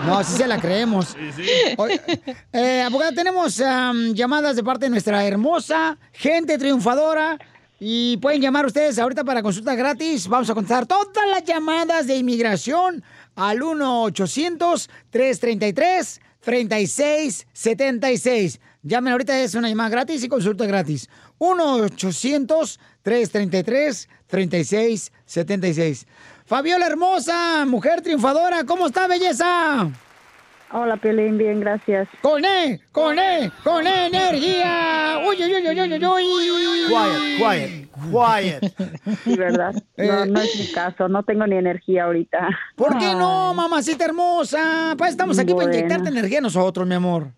No, sí se la creemos. Eh, abogada, tenemos am, llamadas de parte de nuestra hermosa gente triunfadora. Y pueden llamar ustedes ahorita para consulta gratis. Vamos a contestar todas las llamadas de inmigración al 1-800-333-3676. Llamen ahorita, es una llamada gratis y consulta gratis. 1-800-333-3676. Fabiola hermosa, mujer triunfadora, ¿cómo está, belleza? Hola, Piolín, bien, gracias. ¡Con E! ¡Con E! ¡Con E energía! ¡Uy, uy, uy, uy, uy, uy, uy! Quiet, quiet, quiet. Sí, ¿verdad? No, no es mi caso, no tengo ni energía ahorita. ¿Por qué no, mamacita hermosa? Pues estamos aquí para Bueno. inyectarte energía nosotros, mi amor.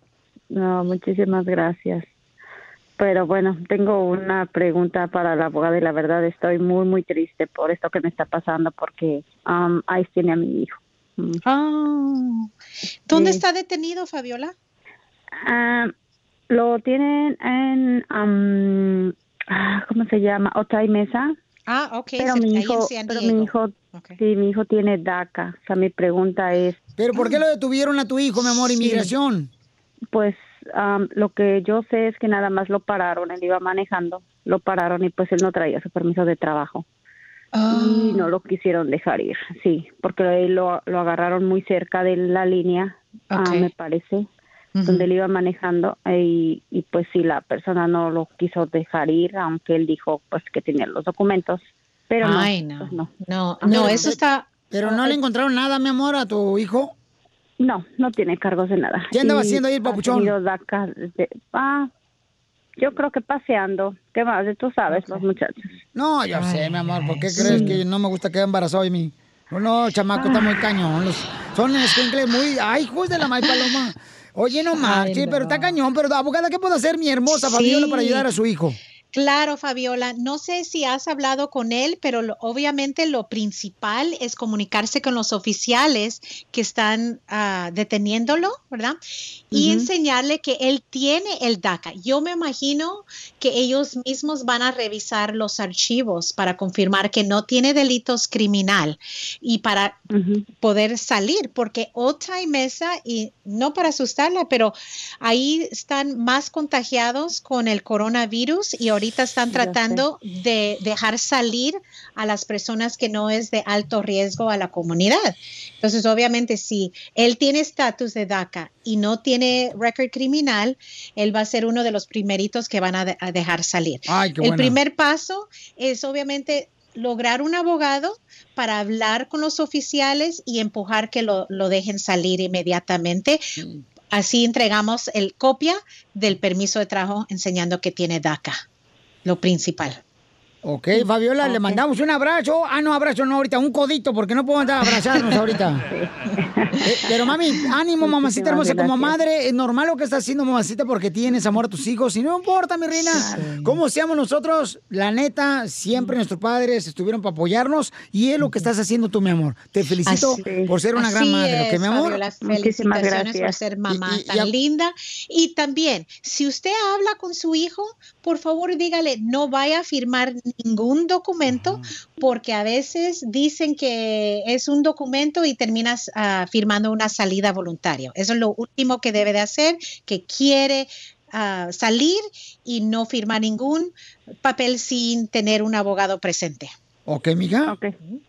No, muchísimas gracias. Pero bueno, tengo una pregunta para la abogada y la verdad estoy muy, muy triste por esto que me está pasando porque um, Ice tiene a mi hijo. Ah. ¿Dónde Sí. está detenido, Fabiola? Ah, lo tienen en, um, ¿cómo se llama? Otay Mesa. Ah, ok. Pero mi hijo, pero mi hijo, sí, mi hijo tiene DACA. O sea, mi pregunta es. ¿Pero por qué lo detuvieron a tu hijo, mi amor, Sí. inmigración? Pues am, lo que yo sé es que nada más lo pararon, él iba manejando, lo pararon y pues él no traía su permiso de trabajo. Y no lo quisieron dejar ir, sí, porque lo, lo agarraron muy cerca de la línea, ah, me parece. donde él iba manejando y, y pues si la persona no lo quiso dejar ir, aunque él dijo pues que tenía los documentos, pero no, Ay, no. pues, no. No, Ah, no, pero- eso está... Pero no le encontraron nada, mi amor, a tu hijo. No, no tiene cargos de nada. ¿Qué andaba Y haciendo ahí el papuchón? tenido DACA desde- ah, yo creo que paseando. ¿Qué más? Tú sabes, los muchachos. No, yo sé, mi amor, ¿por qué crees que no me gusta quedar embarazado de mí? No, no, chamaco, está muy cañón. Los, son escuincles muy... ¡Ay, hijos de la may paloma! Oye, no marches, pero está cañón. Pero, abogada, ¿qué puedo hacer mi hermosa Sí. Fabiola para ayudar a su hijo? Claro, Fabiola. No sé si has hablado con él, pero lo- obviamente lo principal es comunicarse con los oficiales que están ah, deteniéndolo, ¿verdad? Y enseñarle que él tiene el DACA. Yo me imagino que ellos mismos van a revisar los archivos para confirmar que no tiene delitos criminal y para poder salir, porque otra y mesa, y no para asustarla, pero ahí están más contagiados con el coronavirus y ahorita están Ya sé. tratando de dejar salir a las personas que no es de alto riesgo a la comunidad. Entonces, obviamente, si él tiene estatus de DACA y no tiene récord criminal, él va a ser uno de los primeritos que van a, de- a dejar salir. Ay, qué el primer paso es obviamente lograr un abogado para hablar con los oficiales y empujar que lo, lo dejen salir inmediatamente. Así entregamos el copia del permiso de trabajo enseñando que tiene DACA, lo principal. Ok, Fabiola, le mandamos un abrazo. Ah, no, abrazo no ahorita, un codito, porque no podemos andar a abrazarnos ahorita. Eh, Pero mami, ánimo, mamacita hermosa. Como madre, es normal lo que estás haciendo, mamacita, porque tienes amor a tus hijos. Y no importa, mi reina, cómo seamos nosotros, la neta, siempre nuestros padres estuvieron para apoyarnos. Y es lo que estás haciendo tú, mi amor. Te felicito Así- por ser una gran madre, ¿ok, es, mi amor? Muchísimas felicitaciones por gracias. ser mamá Y- y- tan y a- linda. Y también, si usted habla con su hijo, por favor dígale, no vaya a firmar ningún documento, porque a veces dicen que es un documento y terminas ah, firmando una salida voluntaria. Eso es lo último que debe de hacer, que quiere ah, salir y no firmar ningún papel sin tener un abogado presente. Ok, mija. Ok,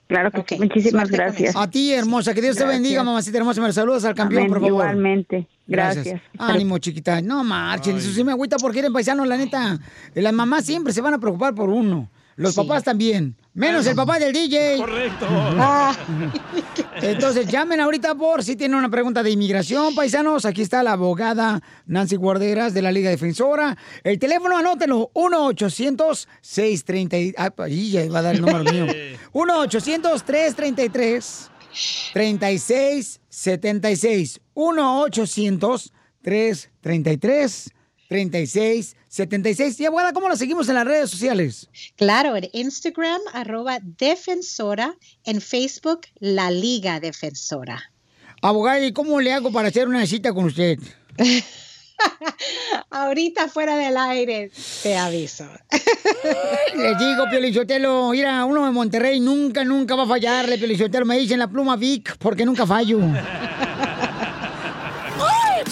claro que sí. Muchísimas suerte gracias. A ti, hermosa, que Dios te Gracias. bendiga, mamacita hermosa. Me los saludas al campeón, Amén, por favor. Igualmente. Gracias. Ánimo, chiquita. No marchen, eso sí me agüita porque eres paisano, la neta. Las mamás siempre se van a preocupar por uno. Los papás también. Menos el papá del DJ. Correcto. Ah. Entonces, llamen ahorita por si tienen una pregunta de inmigración, paisanos. Aquí está la abogada Nancy Guarderas de la Liga Defensora. El teléfono, anótenlo. 1-800-630. Ah, ahí ya va a dar el número mío. 1-800-333. 3676 1-800-333-3676. Y abogada, ¿cómo la seguimos en las redes sociales? Claro, en Instagram, arroba defensora, en Facebook, la Liga Defensora. Abogada, ¿y cómo le hago para hacer una cita con usted? Ahorita fuera del aire, te aviso. Les digo, Piolichotelo, mira, uno de Monterrey nunca, nunca va a fallarle, Piolichotelo. Me dicen la pluma Vic porque nunca fallo.